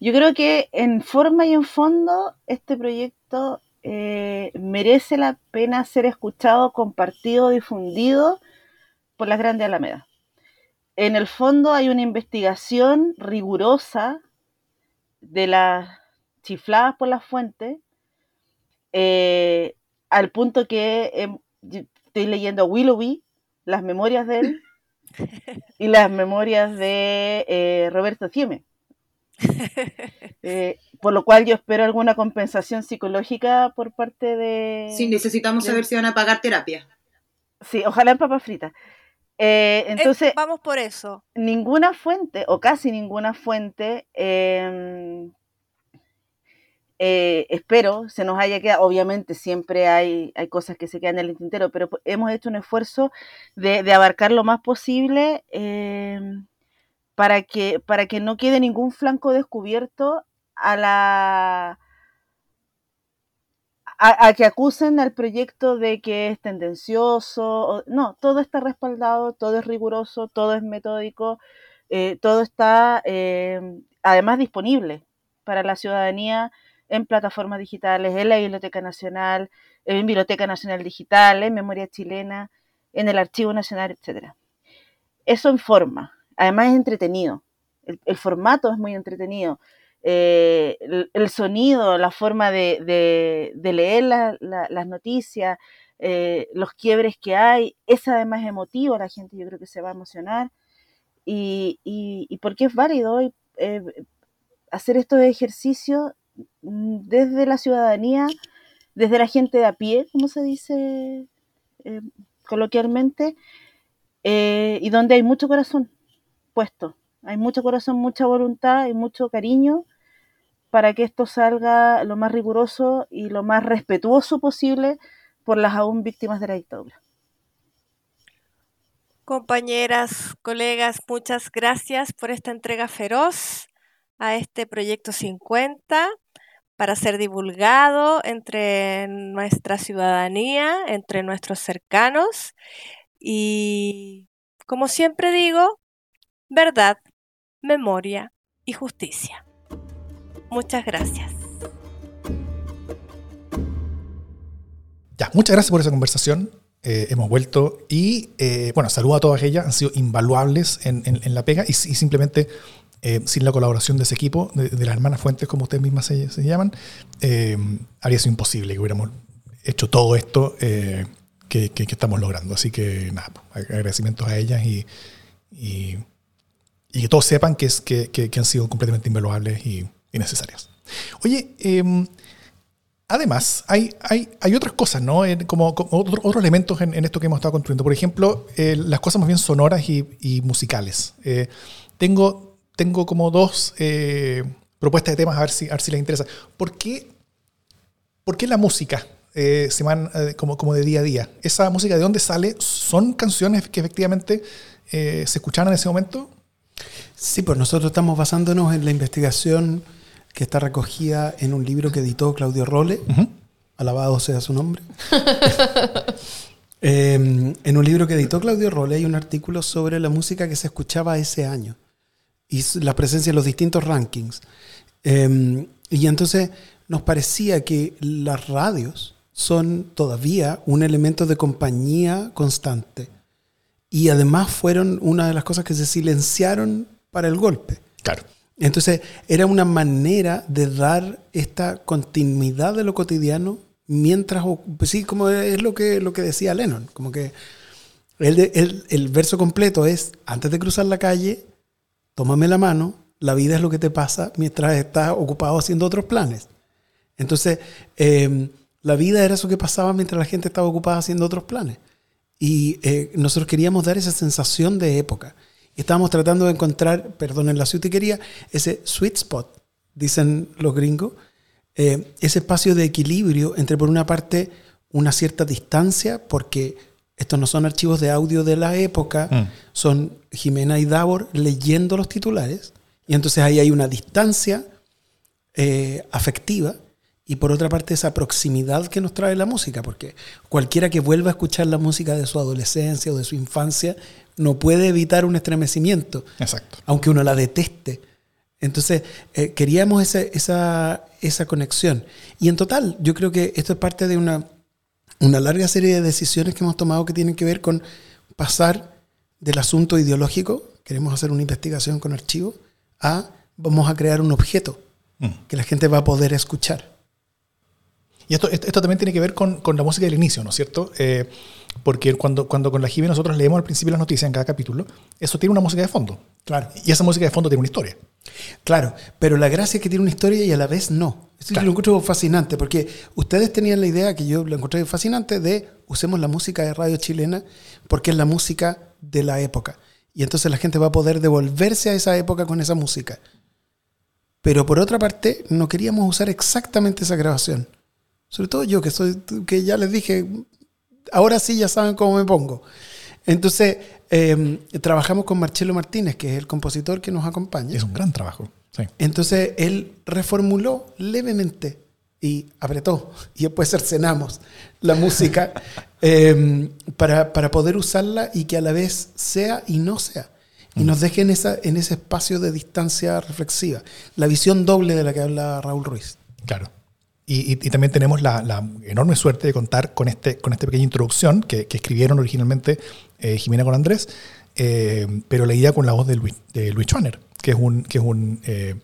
Yo creo que en forma y en fondo este proyecto eh, merece la pena ser escuchado, compartido, difundido por las grandes Alamedas. En el fondo hay una investigación rigurosa de las chifladas por las fuentes, eh, al punto que estoy leyendo Willoughby, las memorias de él y las memorias de eh, Roberto Fieme. Eh, por lo cual yo espero alguna compensación psicológica por parte de... Sí, necesitamos saber si van a pagar terapia. Sí, ojalá en papas fritas. Eh, entonces, vamos por eso. Ninguna fuente, o casi ninguna fuente, em, eh, espero se nos haya quedado, obviamente siempre hay, hay cosas que se quedan en el tintero, pero hemos hecho un esfuerzo de, abarcar lo más posible eh, para, que, para que no quede ningún flanco descubierto a la... A, que acusen al proyecto de que es tendencioso. no, todo está respaldado, todo es riguroso, todo es metódico, eh, todo está además disponible para la ciudadanía en plataformas digitales, en la Biblioteca Nacional, en Biblioteca Nacional Digital, en Memoria Chilena, en el Archivo Nacional, etc. Eso en forma, además es entretenido, el, formato es muy entretenido, eh, el, sonido, la forma de, leer las noticias, eh, los quiebres que hay, es además emotivo, la gente yo creo que se va a emocionar. Y, y, porque es válido eh, hacer estos ejercicios desde la ciudadanía, desde la gente de a pie, como se dice coloquialmente, y donde hay mucho corazón puesto. Hay mucho corazón, mucha voluntad y mucho cariño para que esto salga lo más riguroso y lo más respetuoso posible por las aún víctimas de la dictadura. Compañeras, colegas, muchas gracias por esta entrega feroz a este proyecto 50 para ser divulgado entre nuestra ciudadanía, entre nuestros cercanos y, como siempre digo, verdad, memoria y justicia. Muchas gracias. Ya, muchas gracias por esa conversación. Eh, hemos vuelto y, eh, bueno, saludo a todas ellas, han sido invaluables en, la pega y, simplemente eh, sin la colaboración de ese equipo, de, las hermanas Fuentes, como ustedes mismas se, llaman, habría sido imposible que hubiéramos hecho todo esto que, estamos logrando. Así que, nada, pues, agradecimientos a ellas y, y, que todos sepan que, es, que, han sido completamente invaluables y, necesarias. Oye, eh, Además, hay, hay, hay otras cosas, ¿no? como, otros elementos en, esto que hemos estado construyendo. Por ejemplo, eh, las cosas más bien sonoras y, musicales. Eh, tengo, tengo como dos eh, propuestas de temas, a ver si, a ver si les interesa. ¿Por qué, por qué la música se van como, como de día a día? ¿Esa música de dónde sale? ¿Son canciones que efectivamente se escucharon en ese momento? Sí, pues nosotros estamos basándonos en la investigación que está recogida en un libro que editó Claudio Role, alabado sea su nombre. Em, en un libro que editó Claudio Role hay un artículo sobre la música que se escuchaba ese año y la presencia en los distintos rankings. Em, y entonces nos parecía que las radios son todavía un elemento de compañía constante. Y además fueron una de las cosas que se silenciaron para el golpe. Claro. Entonces, era una manera de dar esta continuidad de lo cotidiano mientras, pues sí, como es lo que, lo que decía Lennon, como que el, el, verso completo es, antes de cruzar la calle, tómame la mano, la vida es lo que te pasa mientras estás ocupado haciendo otros planes. Entonces, em, la vida era eso que pasaba mientras la gente estaba ocupada haciendo otros planes. Y eh, nosotros queríamos dar esa sensación de época. Estábamos tratando de encontrar, perdón, en la quería ese sweet spot, dicen los gringos, eh, ese espacio de equilibrio entre, por una parte, una cierta distancia, porque estos no son archivos de audio de la época, mm. son Jimena y Davor leyendo los titulares, y entonces ahí hay una distancia eh, afectiva, y por otra parte esa proximidad que nos trae la música, porque cualquiera que vuelva a escuchar la música de su adolescencia o de su infancia no puede evitar un estremecimiento. Exacto. Aunque uno la deteste. Entonces, eh, queríamos esa, esa, conexión. Y en total, yo creo que esto es parte de una, una larga serie de decisiones que hemos tomado que tienen que ver con pasar del asunto ideológico, queremos hacer una investigación con archivo, a vamos a crear un objeto mm. que la gente va a poder escuchar. Y esto, esto también tiene que ver con, con la música del inicio, ¿no es cierto? Eh, porque cuando, cuando con la Jimmy nosotros leemos al principio las noticias en cada capítulo, eso tiene una música de fondo. Claro. Y esa música de fondo tiene una historia. Claro, pero la gracia es que tiene una historia y a la vez no. Esto lo encuentro fascinante, porque ustedes tenían la idea, que yo lo encontré fascinante, de usemos la música de radio chilena porque es la música de la época. Y entonces la gente va a poder devolverse a esa época con esa música. Pero por otra parte, no queríamos usar exactamente esa grabación. Sobre todo yo, que, soy, que ya les dije, ahora sí ya saben cómo me pongo. Entonces, em, trabajamos con Marcelo Martínez, que es el compositor que nos acompaña. Es un gran trabajo. Entonces, él reformuló levemente y apretó, y después cercenamos la música em, para, para, poder usarla y que a la vez sea y no sea. Y nos deje en, esa, en ese espacio de distancia reflexiva. La visión doble de la que habla Raúl Ruiz. Claro. Y, también tenemos la, enorme suerte de contar con, este, con esta pequeña introducción que, escribieron originalmente eh, Jimena con Andrés, eh, pero leída con la voz de Luis, de Luis Schoner, que es un, que es un, eh,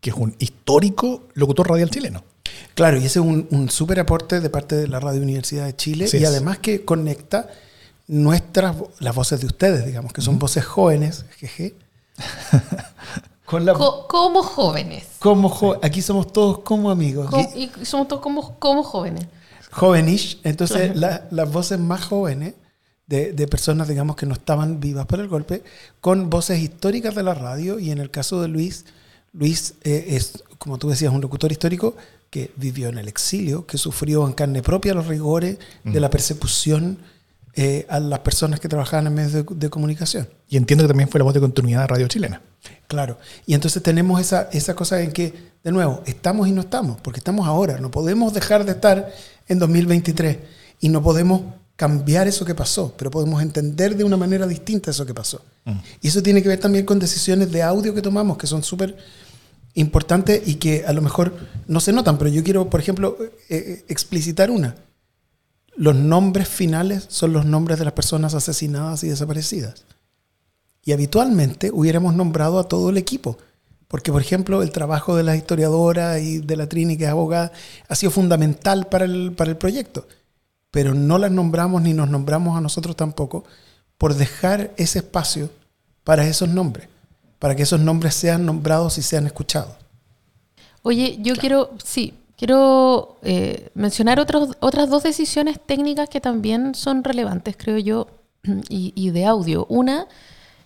que es un histórico locutor radial chileno. Claro, y ese es un, súper aporte de parte de la Radio Universidad de Chile y además que conecta nuestras, las voces de ustedes, digamos, que son voces jóvenes, jeje, como jóvenes. Como aquí somos todos como amigos. y somos todos como, como jóvenes. Jovenish. Entonces, las voces más jóvenes de, personas, digamos, que no estaban vivas por el golpe, con voces históricas de la radio. Y en el caso de Luis, Luis eh, es, como tú decías, un locutor histórico que vivió en el exilio, que sufrió en carne propia los rigores de la persecución eh, a las personas que trabajaban en medios de, comunicación. Y entiendo que también fue la voz de continuidad de Radio Chilena. Claro, y entonces tenemos esa, esa cosa en que, de nuevo, estamos y no estamos, porque estamos ahora, no podemos dejar de estar en 2023 y no podemos cambiar eso que pasó, pero podemos entender de una manera distinta eso que pasó. Mm. Y eso tiene que ver también con decisiones de audio que tomamos, que son súper importantes y que a lo mejor no se notan, pero yo quiero, por ejemplo, eh, eh, explicitar una. Los nombres finales son los nombres de las personas asesinadas y desaparecidas. Y habitualmente hubiéramos nombrado a todo el equipo, porque, por ejemplo, el trabajo de la historiadora y de la Trini, que es abogada, ha sido fundamental para el, para el proyecto pero no las nombramos ni nos nombramos a nosotros tampoco por dejar ese espacio para esos nombres, para que esos nombres sean nombrados y sean escuchados. Oye, yo quiero, sí, quiero eh, mencionar otras dos decisiones técnicas que también son relevantes, creo yo, y, de audio. Una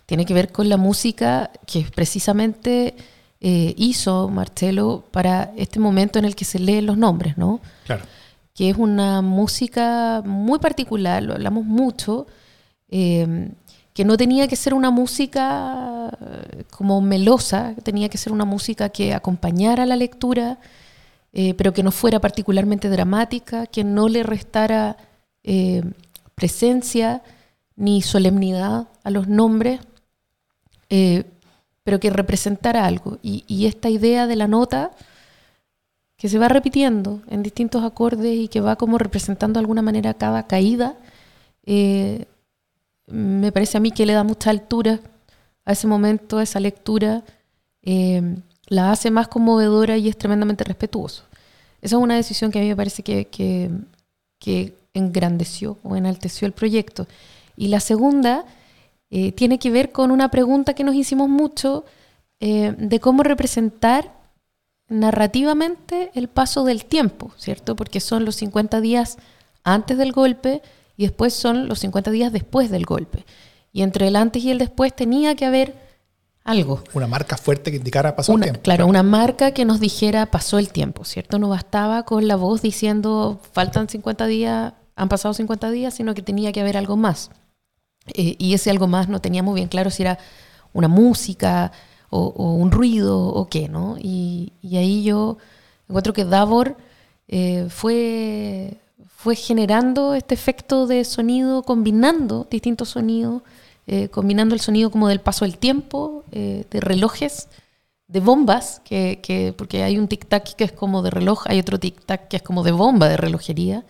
tiene que ver con la música que precisamente eh, hizo Marcelo para este momento en el que se leen los nombres, ¿no? Claro que es una música muy particular, lo hablamos mucho, eh, que no tenía que ser una música eh, como melosa, tenía que ser una música que acompañara la lectura, eh, pero que no fuera particularmente dramática, que no le restara presencia ni solemnidad a los nombres, pero que representara algo. y esta idea de la nota que se va repitiendo en distintos acordes y que va como representando de alguna manera cada caída, eh, me parece a mí que le da mucha altura a ese momento, a esa lectura, eh, la hace más conmovedora y es tremendamente respetuoso. Esa es una decisión que a mí me parece que, que, engrandeció o enalteció el proyecto. Y la segunda eh, tiene que ver con una pregunta que nos hicimos mucho de cómo representar narrativamente el paso del tiempo, ¿cierto? Porque son los 50 días antes del golpe y después son los 50 días después del golpe. Y entre el antes y el después tenía que haber algo. Una marca fuerte que indicara pasó el tiempo. Claro, una marca que nos dijera pasó el tiempo, ¿cierto? No bastaba con la voz diciendo faltan 50 días, han pasado 50 días, sino que tenía que haber algo más. Eh, y ese algo más no teníamos bien claro si era una música, o, un ruido o qué, ¿no? Y, ahí yo encuentro que Davor eh, fue, fue generando este efecto de sonido, combinando distintos sonidos, eh, combinando el sonido como del paso del tiempo, eh, de relojes, de bombas, que, porque hay un tic-tac que es como de reloj, hay otro tic-tac que es como de bomba de relojería,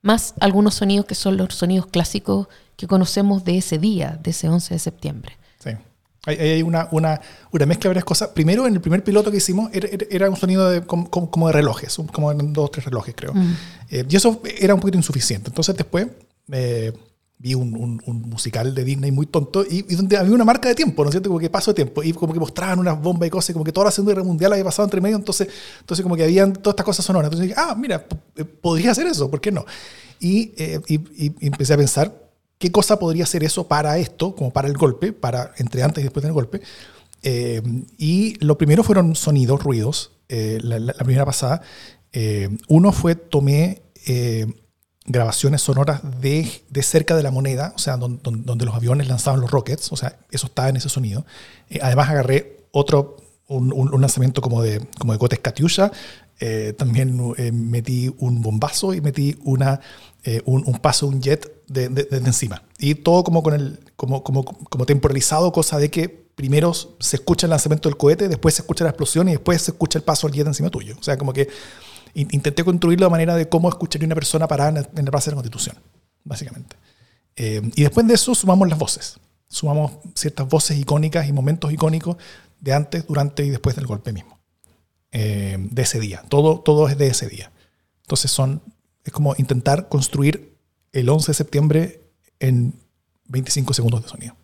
más algunos sonidos que son los sonidos clásicos que conocemos de ese día, de ese 11 de septiembre. Hay, una, una, una, mezcla de varias cosas. Primero, en el primer piloto que hicimos, era, un sonido de, como, de relojes, como dos o tres relojes, creo. Mm. Eh, y eso era un poquito insuficiente. Entonces, después eh, vi un, musical de Disney muy tonto y, donde había una marca de tiempo, ¿no es cierto? Como que paso de tiempo. Y como que mostraban unas bombas y cosas, como que toda la Segunda Guerra Mundial había pasado entre medio. Entonces, entonces como que habían todas estas cosas sonoras. Entonces dije, ah, mira, eh, podría hacer eso, ¿por qué no? y, y empecé a pensar qué cosa podría ser eso para esto, como para el golpe, para entre antes y después del golpe. Eh, y lo primero fueron sonidos, ruidos, eh, la, primera pasada. Eh, uno fue, tomé grabaciones sonoras de, de, cerca de la moneda, o sea, donde, donde, los aviones lanzaban los rockets, o sea, eso estaba en ese sonido. además agarré otro, un, un, lanzamiento como de, como de Gotes Katyusha, también metí un bombazo y metí una, un, un, paso, un jet de, encima. Y todo como, con el, como, como, como temporalizado, cosa de que primero se escucha el lanzamiento del cohete, después se escucha la explosión y después se escucha el paso del jet encima tuyo. O sea, como que intenté construirlo de manera de cómo escucharía una persona parada en, el, base de la Constitución, básicamente. Eh, y después de eso sumamos las voces. Sumamos ciertas voces icónicas y momentos icónicos de antes, durante y después del golpe mismo. Eh, de ese día. Todo, todo es de ese día. Entonces son, es como intentar construir el 11 de septiembre en 25 segundos de sonido.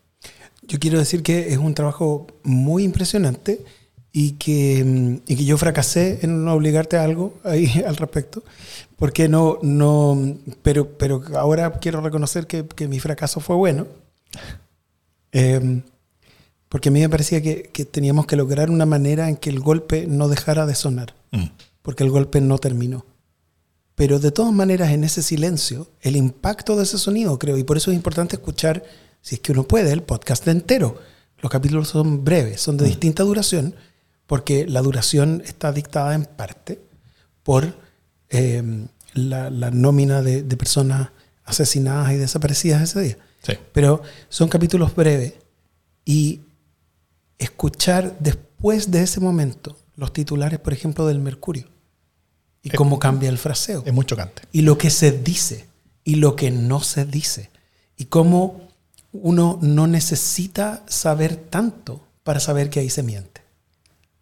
Yo quiero decir que es un trabajo muy impresionante y que, y que yo fracasé en no obligarte a algo ahí al respecto. Porque no, no, pero, pero ahora quiero reconocer que, que mi fracaso fue bueno. Eh, porque a mí me parecía que, que, teníamos que lograr una manera en que el golpe no dejara de sonar, mm. porque el golpe no terminó. Pero de todas maneras, en ese silencio, el impacto de ese sonido, creo, y por eso es importante escuchar, si es que uno puede, el podcast entero. Los capítulos son breves, son de mm. distinta duración, porque la duración está dictada en parte por eh, la, la, nómina de, de, personas asesinadas y desaparecidas ese día. Sí. Pero son capítulos breves y escuchar después de ese momento los titulares, por ejemplo, del Mercurio y es, cómo cambia el fraseo. Es muy chocante. Y lo que se dice y lo que no se dice. Y cómo uno no necesita saber tanto para saber que ahí se miente.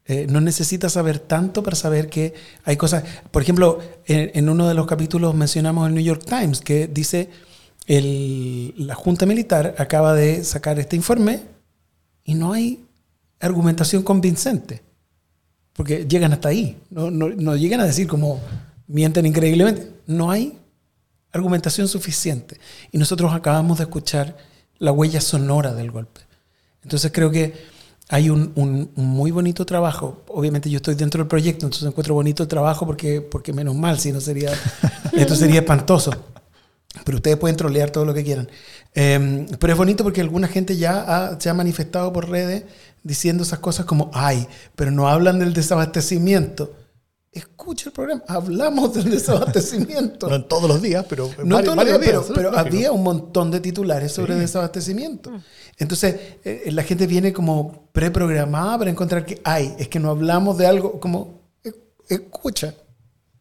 Eh, no necesita saber tanto para saber que hay cosas. Por ejemplo, en, uno de los capítulos mencionamos el New York Times que dice el, la Junta Militar acaba de sacar este informe y no hay argumentación convincente. Porque llegan hasta ahí. No, no llegan a decir como mienten increíblemente. No hay argumentación suficiente. Y nosotros acabamos de escuchar la huella sonora del golpe. Entonces creo que hay un, un, muy bonito trabajo. Obviamente yo estoy dentro del proyecto, entonces encuentro bonito el trabajo porque, porque menos mal, si no sería, esto sería espantoso. Pero ustedes pueden trolear todo lo que quieran. Eh, pero es bonito porque alguna gente ya ha, se ha manifestado por redes diciendo esas cosas como, ay, pero no hablan del desabastecimiento. Escucha el programa, hablamos del desabastecimiento. no en todos los días, pero no varios, todos los días, días, pero, pero había un montón de titulares sobre sí. desabastecimiento. Mm. Entonces, eh, la gente viene como preprogramada para encontrar que, ay, es que no hablamos de algo como, escucha,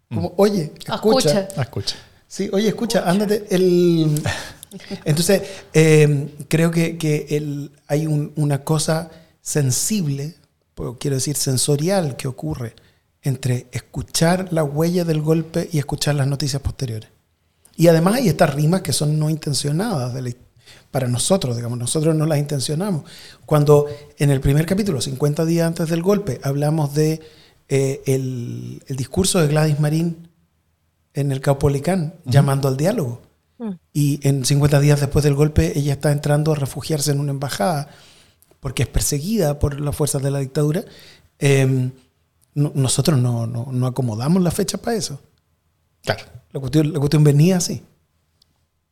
como, oye, escucha. Escucha. escucha. Sí, oye, escucha, ándate. El... Entonces, eh, creo que, que el, hay un, una cosa sensible, quiero decir sensorial, que ocurre entre escuchar la huella del golpe y escuchar las noticias posteriores. Y además hay estas rimas que son no intencionadas de la, para nosotros, digamos, nosotros no las intencionamos. Cuando en el primer capítulo, 50 días antes del golpe, hablamos de eh, el, el, discurso de Gladys Marín en el Caupolicán, uh -huh. llamando al diálogo. Uh -huh. Y en 50 días después del golpe, ella está entrando a refugiarse en una embajada porque es perseguida por las fuerzas de la dictadura. Eh, no, nosotros no, no, no, acomodamos la fecha para eso. Claro. La cuestión, la cuestión venía así.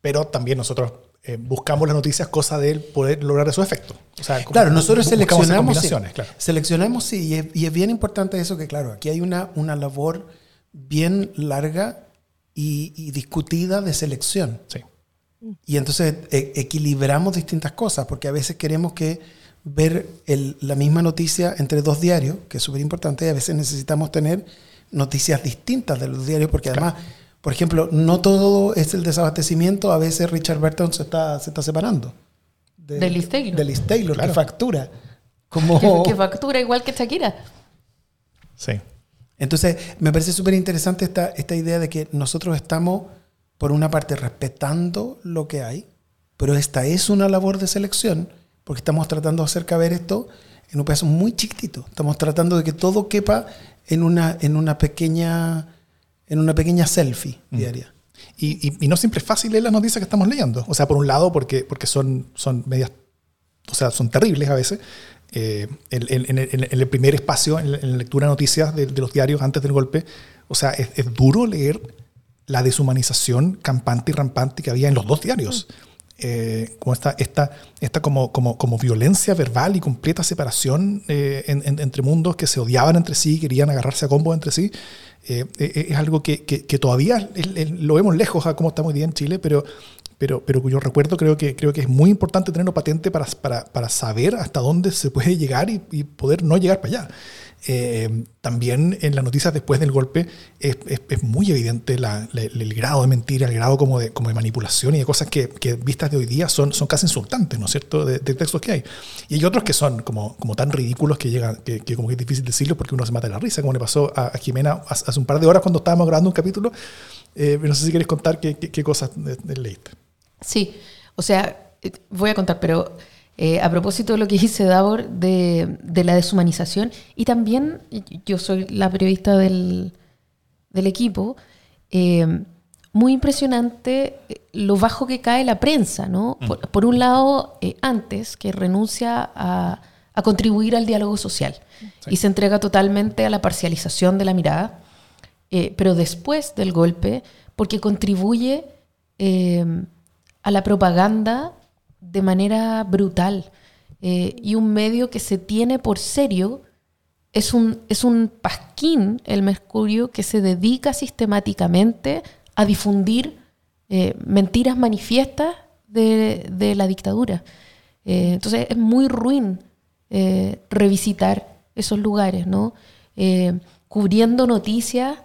Pero también nosotros eh, buscamos las noticias, cosa de poder lograr su efecto. O sea, claro, nosotros seleccionamos. Sí, claro. Seleccionamos, sí, y es, y es, bien importante eso que, claro, aquí hay una, una labor bien larga y, y discutida de selección. Sí. Y entonces e equilibramos distintas cosas, porque a veces queremos que ver el, la misma noticia entre dos diarios, que es súper importante, y a veces necesitamos tener noticias distintas de los diarios, porque además, claro. Por ejemplo, no todo es el desabastecimiento, a veces Richard Burton se está, se está separando. De, de Liz Taylor. De Liz Taylor, claro. que factura. Como... Que, que, factura igual que Shakira. Sí. Entonces, me parece súper interesante esta, esta idea de que nosotros estamos, por una parte, respetando lo que hay, pero esta es una labor de selección porque estamos tratando de hacer caber esto en un pedazo muy chiquitito. Estamos tratando de que todo quepa en una, en una, pequeña, en una pequeña selfie mm. diaria. Y, y, y, no siempre es fácil leer las noticias que estamos leyendo. O sea, por un lado, porque, porque son, son medias, o sea, son terribles a veces. Eh, en, en, en, en, el primer espacio, en la, lectura de noticias de, de, los diarios antes del golpe, o sea, es, es, duro leer la deshumanización campante y rampante que había en los dos diarios. Mm eh, como esta, esta, esta como, como, como, violencia verbal y completa separación eh, en, en, entre mundos que se odiaban entre sí, querían agarrarse a combos entre sí, eh, eh es algo que, que, todavía lo vemos lejos a cómo está muy bien en Chile, pero, pero, pero cuyo recuerdo creo que, creo que es muy importante tenerlo patente para, para, para saber hasta dónde se puede llegar y, y poder no llegar para allá. Eh, también en las noticias después del golpe es, es, es muy evidente la, la, el grado de mentira, el grado como de, como de manipulación y de cosas que, que, vistas de hoy día son, son casi insultantes, ¿no es cierto?, de, de, textos que hay. Y hay otros que son como, como tan ridículos que llegan, que, que, como que es difícil decirlo porque uno se mata de la risa, como le pasó a, a Jimena hace un par de horas cuando estábamos grabando un capítulo. Eh, no sé si quieres contar qué, qué, qué cosas leíste. Sí, o sea, voy a contar, pero Eh, a propósito de lo que dice Davor de, de, la deshumanización, y también yo soy la periodista del, del equipo, eh, muy impresionante eh, lo bajo que cae la prensa, ¿no? Mm. Por, un lado, antes que renuncia a, a, contribuir al diálogo social y se entrega totalmente a la parcialización de la mirada, pero después del golpe, porque contribuye a la propaganda de manera brutal. Eh, y un medio que se tiene por serio es un, es un pasquín, el Mercurio, que se dedica sistemáticamente a difundir eh, mentiras manifiestas de, la dictadura. Eh, entonces es muy ruin revisitar esos lugares, ¿no? cubriendo noticias,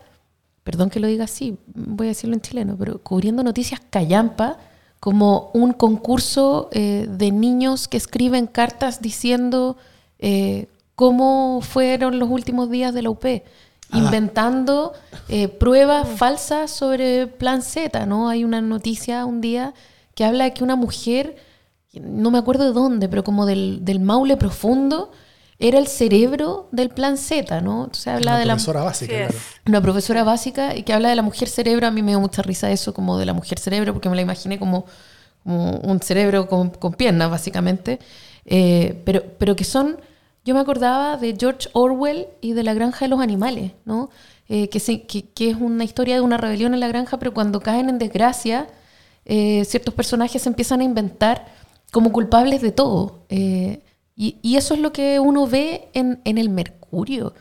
perdón que lo diga así, voy a decirlo en chileno, pero cubriendo noticias callampa como un concurso eh, de niños que escriben cartas diciendo eh, cómo fueron los últimos días de la UP, ah. inventando eh, pruebas falsas sobre Plan Z, ¿no? Hay una noticia un día que habla de que una mujer, no me acuerdo de dónde, pero como del, del Maule profundo, era el cerebro del plan Z, ¿no? Entonces habla una de la profesora básica, claro. Una profesora básica y que habla de la mujer cerebro. A mí me dio mucha risa eso, como de la mujer cerebro, porque me la imaginé como, un cerebro con, piernas, básicamente. Eh, pero, pero que son. Yo me acordaba de George Orwell y de la granja de los animales, ¿no? Eh, que, que, es una historia de una rebelión en la granja, pero cuando caen en desgracia, eh, ciertos personajes se empiezan a inventar como culpables de todo. Y, eso es lo que uno ve en, el mercurio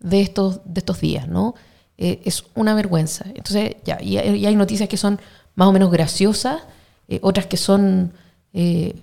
de estos, de estos días, ¿no? Eh, es una vergüenza. Entonces, ya, y, hay noticias que son más o menos graciosas, eh, otras que son eh,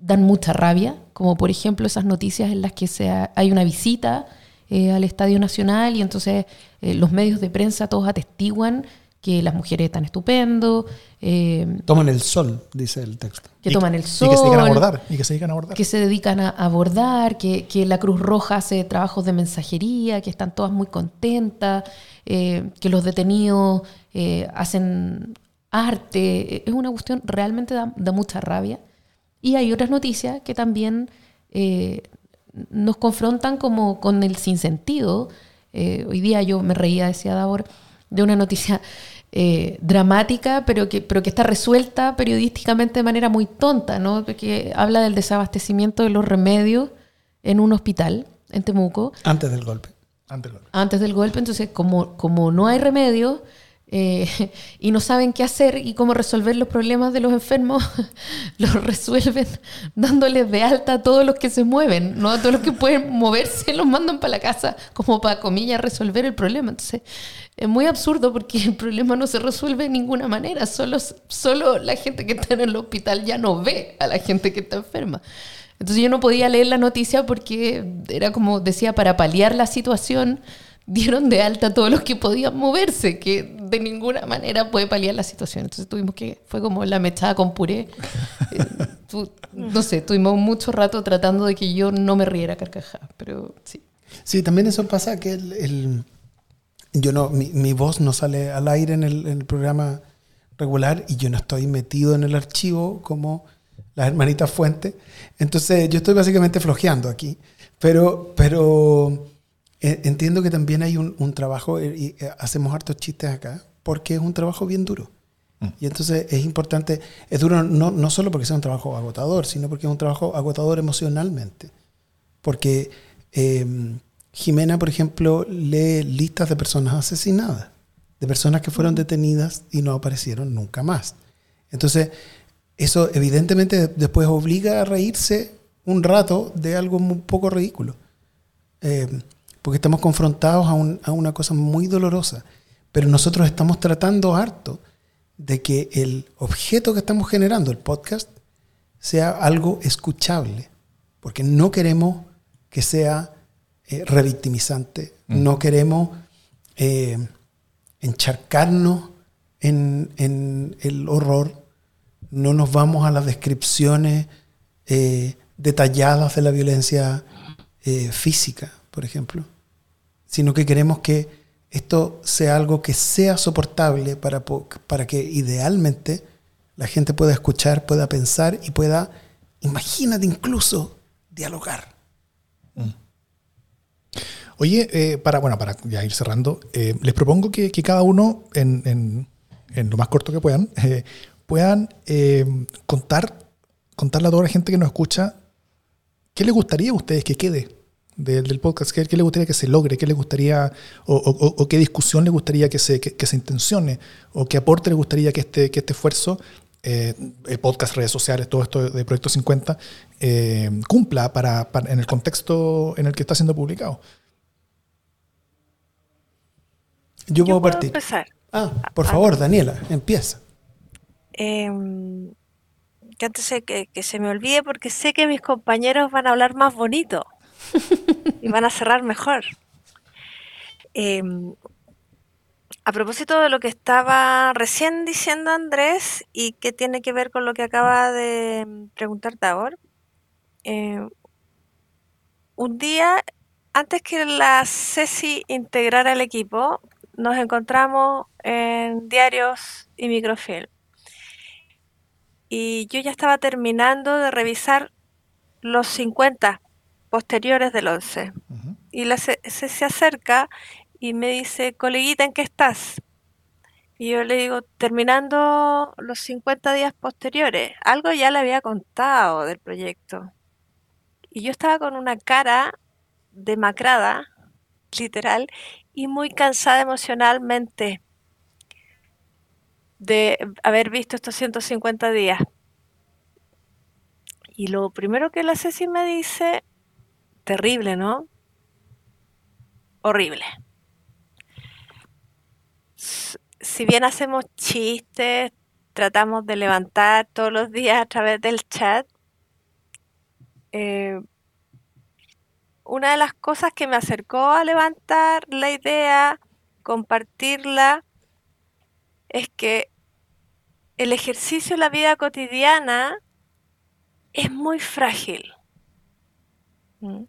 dan mucha rabia, como por ejemplo esas noticias en las que se hay una visita al Estadio Nacional y entonces los medios de prensa todos atestiguan que las mujeres están estupendo. Eh, toman el sol, dice el texto. Que toman el sol. Y que se dedican a abordar. Y que se dedican a abordar. Que se dedican a abordar, que, que la Cruz Roja hace trabajos de mensajería, que están todas muy contentas, eh, que los detenidos eh, hacen arte. Es una cuestión realmente da, da, mucha rabia. Y hay otras noticias que también nos confrontan como con el sinsentido. hoy día yo me reía, decía Davor, de una noticia eh, dramática, pero que, pero que está resuelta periodísticamente de manera muy tonta, ¿no? Porque habla del desabastecimiento de los remedios en un hospital en Temuco. Antes del golpe. Antes del golpe. Antes del golpe, entonces como, como no hay remedio, eh, y no saben qué hacer y cómo resolver los problemas de los enfermos, los resuelven dándoles de alta a todos los que se mueven, ¿no? A todos los que pueden moverse, los mandan para la casa como para, comillas, resolver el problema. Entonces, es muy absurdo porque el problema no se resuelve de ninguna manera, solo, solo la gente que está en el hospital ya no ve a la gente que está enferma. Entonces yo no podía leer la noticia porque era como decía, para paliar la situación dieron de alta a todos los que podían moverse, que de ninguna manera puede paliar la situación. Entonces tuvimos que, fue como la mechada con puré. Eh, no sé, tuvimos mucho rato tratando de que yo no me riera carcajada, pero sí. Sí, también eso pasa que el, yo no, mi, voz no sale al aire en el, en el, programa regular y yo no estoy metido en el archivo como las hermanitas Fuente. Entonces yo estoy básicamente flojeando aquí. Pero, pero entiendo que también hay un, trabajo, eh, y eh, hacemos hartos chistes acá, porque es un trabajo bien duro. Mm. Y entonces es importante, es duro no, no solo porque sea un trabajo agotador, sino porque es un trabajo agotador emocionalmente. Porque Jimena, por ejemplo, lee listas de personas asesinadas, de personas que fueron mm. detenidas y no aparecieron nunca más. Entonces, eso evidentemente después obliga a reírse un rato de algo un poco ridículo porque estamos confrontados a, una cosa muy dolorosa. Pero nosotros estamos tratando harto de que el objeto que estamos generando, el podcast, sea algo escuchable, porque no queremos que sea eh, revictimizante, mm. no queremos eh, encharcarnos en, el horror, no nos vamos a las descripciones eh, detalladas de la violencia física, por ejemplo sino que queremos que esto sea algo que sea soportable para, para que idealmente la gente pueda escuchar, pueda pensar y pueda Imagínate incluso dialogar. Mm. Oye, eh, para, bueno, para ya ir cerrando, eh, les propongo que, cada uno, en, lo más corto que puedan, eh, puedan contar, contarle a toda la gente que nos escucha qué les gustaría a ustedes que quede del, podcast, ¿Qué, les gustaría que se logre, qué les gustaría, o, qué discusión les gustaría que se, que, se intencione, o qué aporte les gustaría que este, que este esfuerzo eh, el podcast, redes sociales, todo esto de Proyecto 50, eh, cumpla para, en el contexto en el que está siendo publicado. Yo, puedo partir. Empezar. Ah, por favor, Daniela, empieza. Em, que antes de que, que, se me olvide, porque sé que mis compañeros van a hablar más bonito y van a cerrar mejor. Em, a propósito de lo que estaba recién diciendo Andrés y que tiene que ver con lo que acaba de preguntar Tabor, eh, un día, antes que la Ceci integrara el equipo, nos encontramos en diarios y microfilm. Y yo ya estaba terminando de revisar los 50 posteriores del 11. Y la Ceci se acerca y me dice, coleguita, ¿en qué estás? Y yo le digo, terminando los 50 días posteriores. Algo ya le había contado del proyecto. Y yo estaba con una cara demacrada, literal, y muy cansada emocionalmente de haber visto estos 150 días. Y lo primero que la Ceci me dice, terrible, ¿no? Horrible si bien hacemos chistes, tratamos de levantar todos los días a través del chat, eh, una de las cosas que me acercó a levantar la idea, compartirla, es que el ejercicio en la vida cotidiana es muy frágil. ¿Mm?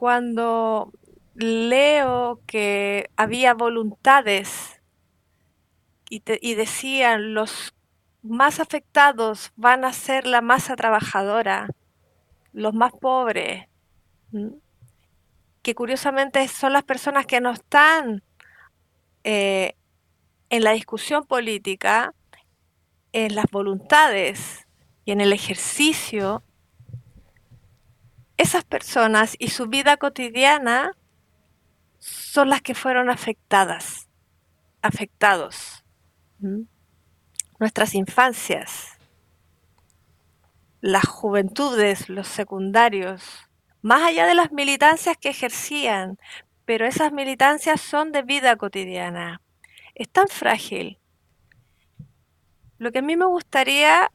Cuando leo que había voluntades y, decían los más afectados van a ser la masa trabajadora, los más pobres, que curiosamente son las personas que no están eh, en la discusión política, en las voluntades y en el ejercicio, esas personas y su vida cotidiana son las que fueron afectadas, afectados. Nuestras infancias, las juventudes, los secundarios, más allá de las militancias que ejercían, pero esas militancias son de vida cotidiana. Es tan frágil. Lo que a mí me gustaría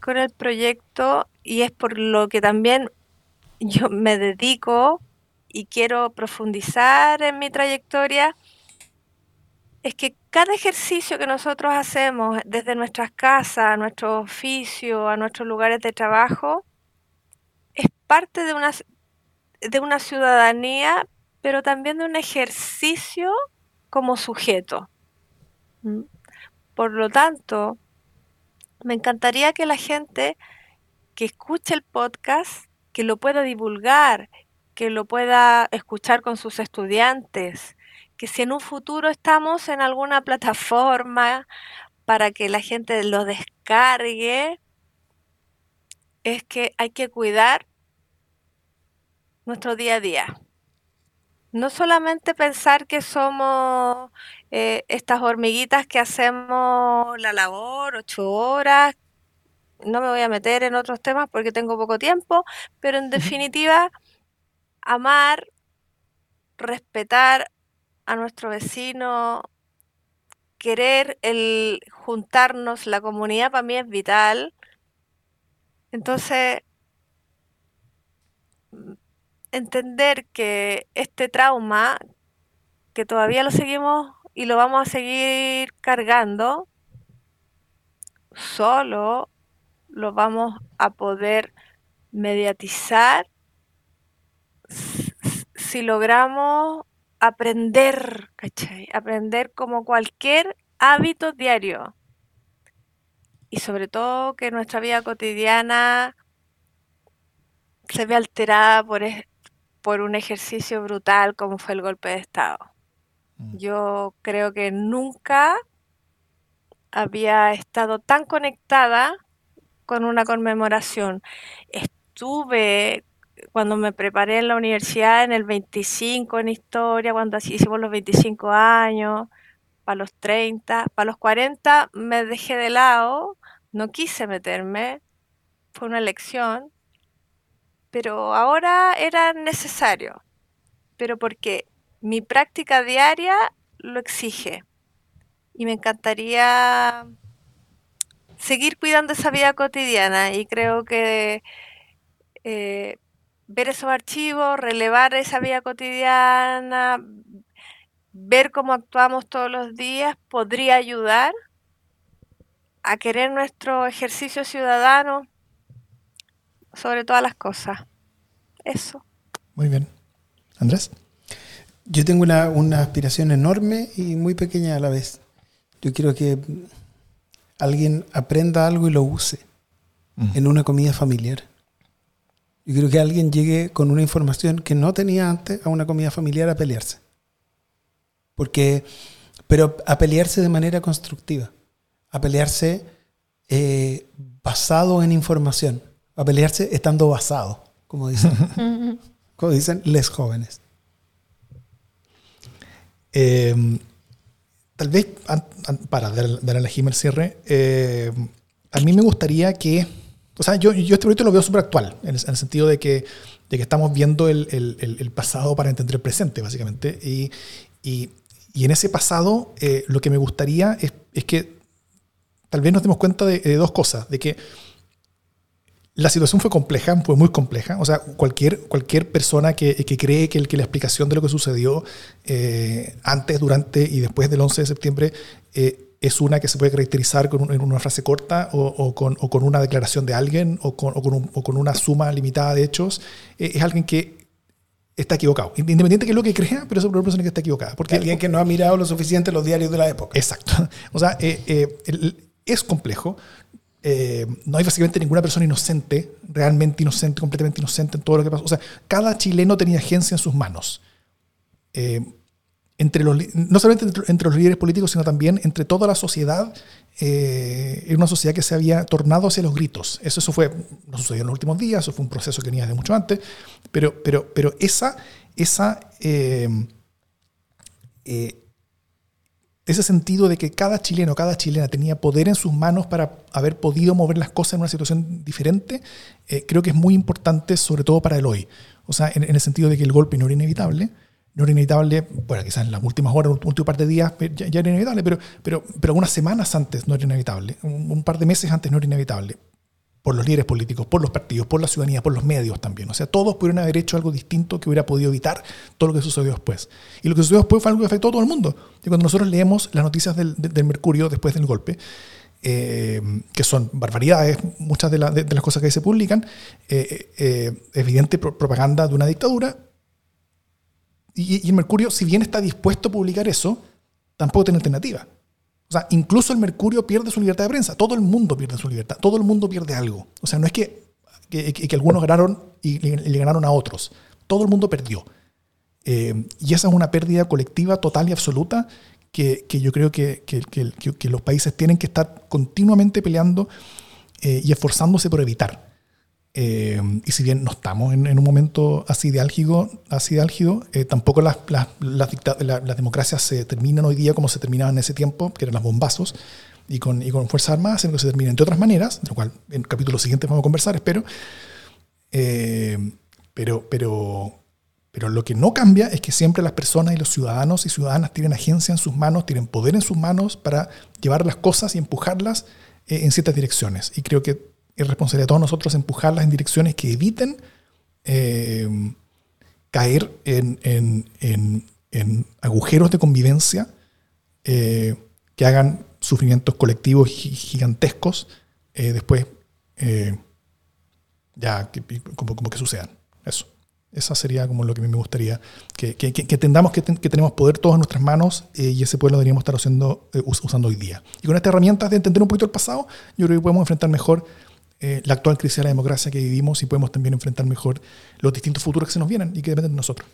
con el proyecto, y es por lo que también yo me dedico y quiero profundizar en mi trayectoria, es que cada ejercicio que nosotros hacemos desde nuestras casas, a nuestro oficio, a nuestros lugares de trabajo, es parte de una, de una ciudadanía, pero también de un ejercicio como sujeto. ¿Mm? Por lo tanto, me encantaría que la gente que escuche el podcast, que lo pueda divulgar, que lo pueda escuchar con sus estudiantes, que si en un futuro estamos en alguna plataforma para que la gente lo descargue, es que hay que cuidar nuestro día a día. No solamente pensar que somos eh, estas hormiguitas que hacemos la labor ocho horas, no me voy a meter en otros temas porque tengo poco tiempo, pero en definitiva amar, respetar a nuestro vecino, querer el juntarnos, la comunidad para mí es vital. Entonces, entender que este trauma, que todavía lo seguimos y lo vamos a seguir cargando, solo lo vamos a poder mediatizar si logramos aprender, ¿cachai? Aprender como cualquier hábito diario. y sobre todo que nuestra vida cotidiana se ve alterada por, por un ejercicio brutal como fue el golpe de Estado. Mm. Yo creo que nunca había estado tan conectada con una conmemoración. Estuve cuando me preparé en la universidad en el 25 en historia, cuando hicimos los 25 años, para los 30, para los 40 me dejé de lado, no quise meterme, fue una elección, pero ahora era necesario, pero porque mi práctica diaria lo exige y me encantaría seguir cuidando esa vida cotidiana y creo que eh, ver esos archivos, relevar esa vida cotidiana, ver cómo actuamos todos los días podría ayudar a querer nuestro ejercicio ciudadano sobre todas las cosas. Eso. Muy bien. Andrés. Yo tengo una, una aspiración enorme y muy pequeña a la vez. Yo quiero que alguien aprenda algo y lo use en una comida familiar. Yo quiero que alguien llegue con una información que no tenía antes a una comida familiar a pelearse. Porque, pero a pelearse de manera constructiva, a pelearse eh, basado en información, a pelearse estando basado, como dicen, como dicen les jóvenes. Em, tal vez, para darle a la el cierre, eh, a mí me gustaría que o sea, yo, yo este proyecto lo veo súper actual, en el, sentido de que, de que estamos viendo el, el, pasado para entender el presente, básicamente. Y, y, y en ese pasado, eh, lo que me gustaría es, es, que tal vez nos demos cuenta de, dos cosas, de que la situación fue compleja, fue muy compleja. O sea, cualquier, cualquier persona que, que cree que, que, la explicación de lo que sucedió eh, antes, durante y después del 11 de septiembre eh, es una que se puede caracterizar con en una frase corta o, con, o, con, una declaración de alguien o con, o con, una suma limitada de hechos, eh, es alguien que está equivocado. Independiente de lo que crea, pero es una persona que está equivocada. Porque alguien que no ha mirado lo suficiente los diarios de la época. Exacto. O sea, es complejo. No hay básicamente ninguna persona inocente, realmente inocente, completamente inocente en todo lo que pasó. O sea, cada chileno tenía agencia en sus manos entre los, no solamente entre, los líderes políticos, sino también entre toda la sociedad, eh, en una sociedad que se había tornado hacia los gritos. Eso, eso fue, no sucedió en los últimos días, eso fue un proceso que venía de mucho antes, pero, pero, pero esa, esa, eh, eh, ese sentido de que cada chileno, cada chilena tenía poder en sus manos para haber podido mover las cosas en una situación diferente, creo que es muy importante, sobre todo para el hoy. O sea, en, el sentido de que el golpe no era inevitable, no era inevitable, bueno, quizás en las últimas horas, un par de días ya, era inevitable, pero, pero, pero algunas semanas antes no era inevitable, un, par de meses antes no era inevitable, por los líderes políticos, por los partidos, por la ciudadanía, por los medios también. O sea, todos pudieron haber hecho algo distinto que hubiera podido evitar todo lo que sucedió después. Y lo que sucedió después fue algo que afectó a todo el mundo. Y cuando nosotros leemos las noticias del, Mercurio después del golpe, eh, que son barbaridades, muchas de, las cosas que se publican, eh, eh, evidente propaganda de una dictadura, y, el Mercurio, si bien está dispuesto a publicar eso, tampoco tiene alternativa. Incluso el Mercurio pierde su libertad de prensa. Todo el mundo pierde su libertad. Todo el mundo pierde algo. O sea, no es que, que, algunos ganaron y le, ganaron a otros. Todo el mundo perdió. Eh, y esa es una pérdida colectiva total y absoluta que, que yo creo que, que, los países tienen que estar continuamente peleando eh, y esforzándose por evitar. Eh, y si bien no estamos en, un momento así de álgido, así de álgido eh, tampoco las, las, las, democracias se terminan hoy día como se terminaban en ese tiempo, que eran los bombazos, y con, y con Fuerzas Armadas, sino que se terminan de otras maneras, de lo cual en el capítulo siguiente vamos a conversar, espero. Eh, pero, pero, pero lo que no cambia es que siempre las personas y los ciudadanos y ciudadanas tienen agencia en sus manos, tienen poder en sus manos para llevar las cosas y empujarlas en ciertas direcciones. Y creo que es responsabilidad de todos nosotros empujarlas en direcciones que eviten eh, caer en, agujeros de convivencia eh, que hagan sufrimientos colectivos gigantescos eh, después ya como, que sucedan. Eso. Eso sería como lo que a mí me gustaría, que, entendamos que, tenemos poder todos en nuestras manos y ese poder lo deberíamos estar usando, usando hoy día. Y con estas herramientas de entender un poquito el pasado, yo creo que podemos enfrentar mejor eh, la actual crisis de la democracia que vivimos y podemos también enfrentar mejor los distintos futuros que se nos vienen y que dependen de nosotros.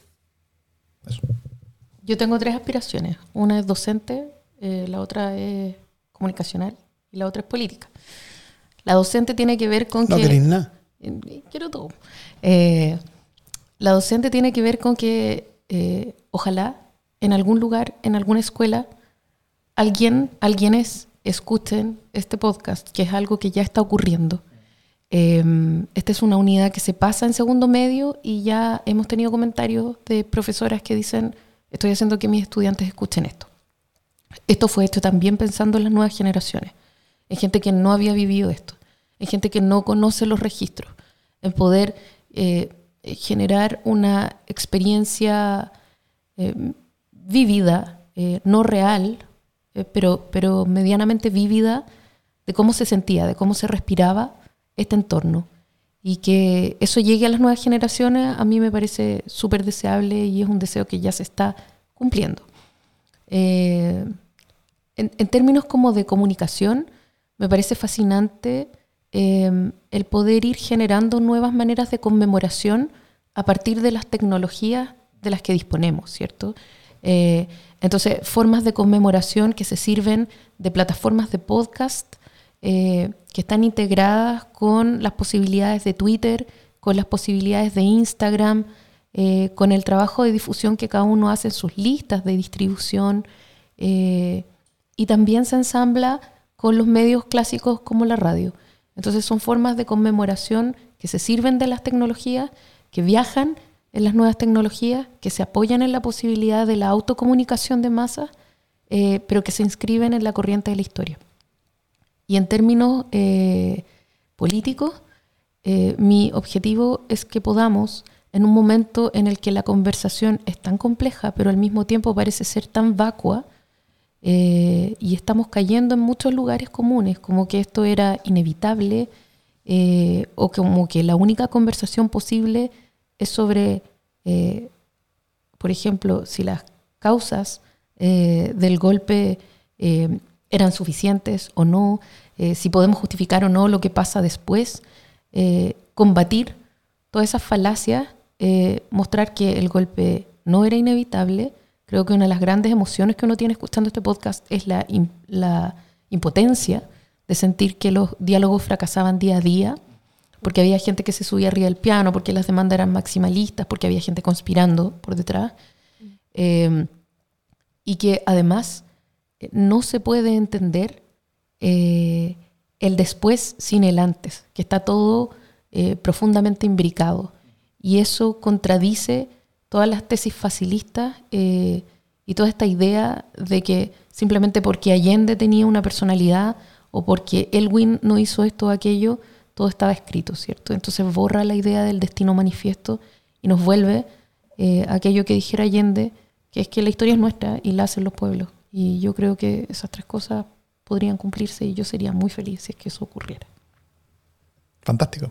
Yo tengo tres aspiraciones. Una es docente, la otra es comunicacional y la otra es política. La docente tiene que ver con no que... No nada. Quiero todo. Eh, la docente tiene que ver con que eh, ojalá en algún lugar, en alguna escuela, alguien, alguienes escuchen este podcast, que es algo que ya está ocurriendo. Eh, esta es una unidad que se pasa en segundo medio y ya hemos tenido comentarios de profesoras que dicen, estoy haciendo que mis estudiantes escuchen esto. Esto fue hecho también pensando en las nuevas generaciones, en gente que no había vivido esto, en gente que no conoce los registros, en poder eh, eh, generar una experiencia eh, vívida, eh, no real, pero, pero medianamente vívida, de cómo se sentía, de cómo se respiraba este entorno. Y que eso llegue a las nuevas generaciones a mí me parece súper deseable y es un deseo que ya se está cumpliendo. en, en, términos como de comunicación, me parece fascinante Em, el poder ir generando nuevas maneras de conmemoración a partir de las tecnologías de las que disponemos, ¿cierto? Eh, entonces, formas de conmemoración que se sirven de plataformas de podcast eh, que están integradas con las posibilidades de Twitter, con las posibilidades de Instagram, eh, con el trabajo de difusión que cada uno hace en sus listas de distribución. y también se ensambla con los medios clásicos como la radio. Entonces son formas de conmemoración que se sirven de las tecnologías, que viajan en las nuevas tecnologías, que se apoyan en la posibilidad de la autocomunicación de masas, eh, pero que se inscriben en la corriente de la historia. Y en términos eh, políticos, eh, mi objetivo es que podamos, en un momento en el que la conversación es tan compleja, pero al mismo tiempo parece ser tan vacua, eh, y estamos cayendo en muchos lugares comunes, como que esto era inevitable o como que la única conversación posible es sobre, por ejemplo, si las causas del golpe eran suficientes o no, si podemos justificar o no lo que pasa después, combatir todas esas falacias, mostrar que el golpe no era inevitable Creo que una de las grandes emociones que uno tiene escuchando este podcast es la, la impotencia de sentir que los diálogos fracasaban día a día, porque había gente que se subía arriba del piano, porque las demandas eran maximalistas, porque había gente conspirando por detrás. Em, y que además eh, no se puede entender eh, el después sin el antes, que está todo eh, profundamente imbricado. Y eso contradice todas las tesis facilistas eh, y toda esta idea de que simplemente porque Allende tenía una personalidad o porque Elwin no hizo esto o aquello, todo estaba escrito, ¿cierto? Entonces borra la idea del destino manifiesto y nos vuelve eh, aquello que dijera Allende, que es que la historia es nuestra y la hacen los pueblos. Y yo creo que esas tres cosas podrían cumplirse y yo sería muy feliz si es que eso ocurriera. Fantástico.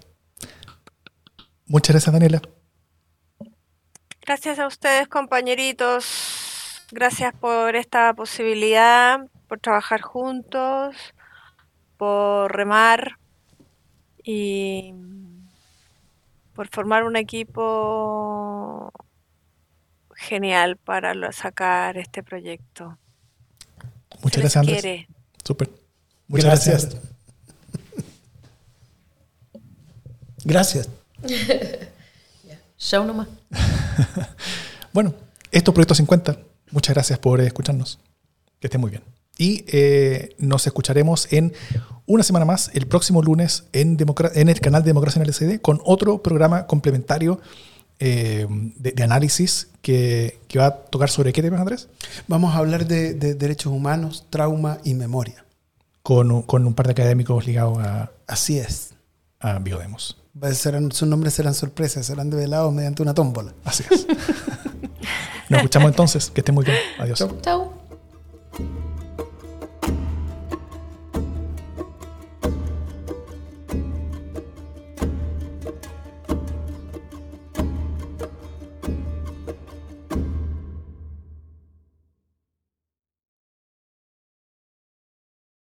Muchas gracias, Daniela. Gracias a ustedes, compañeritos. Gracias por esta posibilidad, por trabajar juntos, por remar y por formar un equipo genial para sacar este proyecto. Muchas gracias, Andrés. Súper. Muchas gracias. Gracias. Show nomás. bueno, esto es Proyecto 50. Muchas gracias por escucharnos. Que esté muy bien. Y eh, nos escucharemos en una semana más, el próximo lunes, en, en el canal de Democracia en el SD, con otro programa complementario eh, de, análisis que, va a tocar sobre qué temas, Andrés. Vamos a hablar de, derechos humanos, trauma y memoria. Con, un par de académicos ligados a. Así es. A Biodemos sus nombres serán sorpresas, serán develados mediante una tómbola. Así es. Nos escuchamos entonces. Que esté muy bien. Adiós. Chau.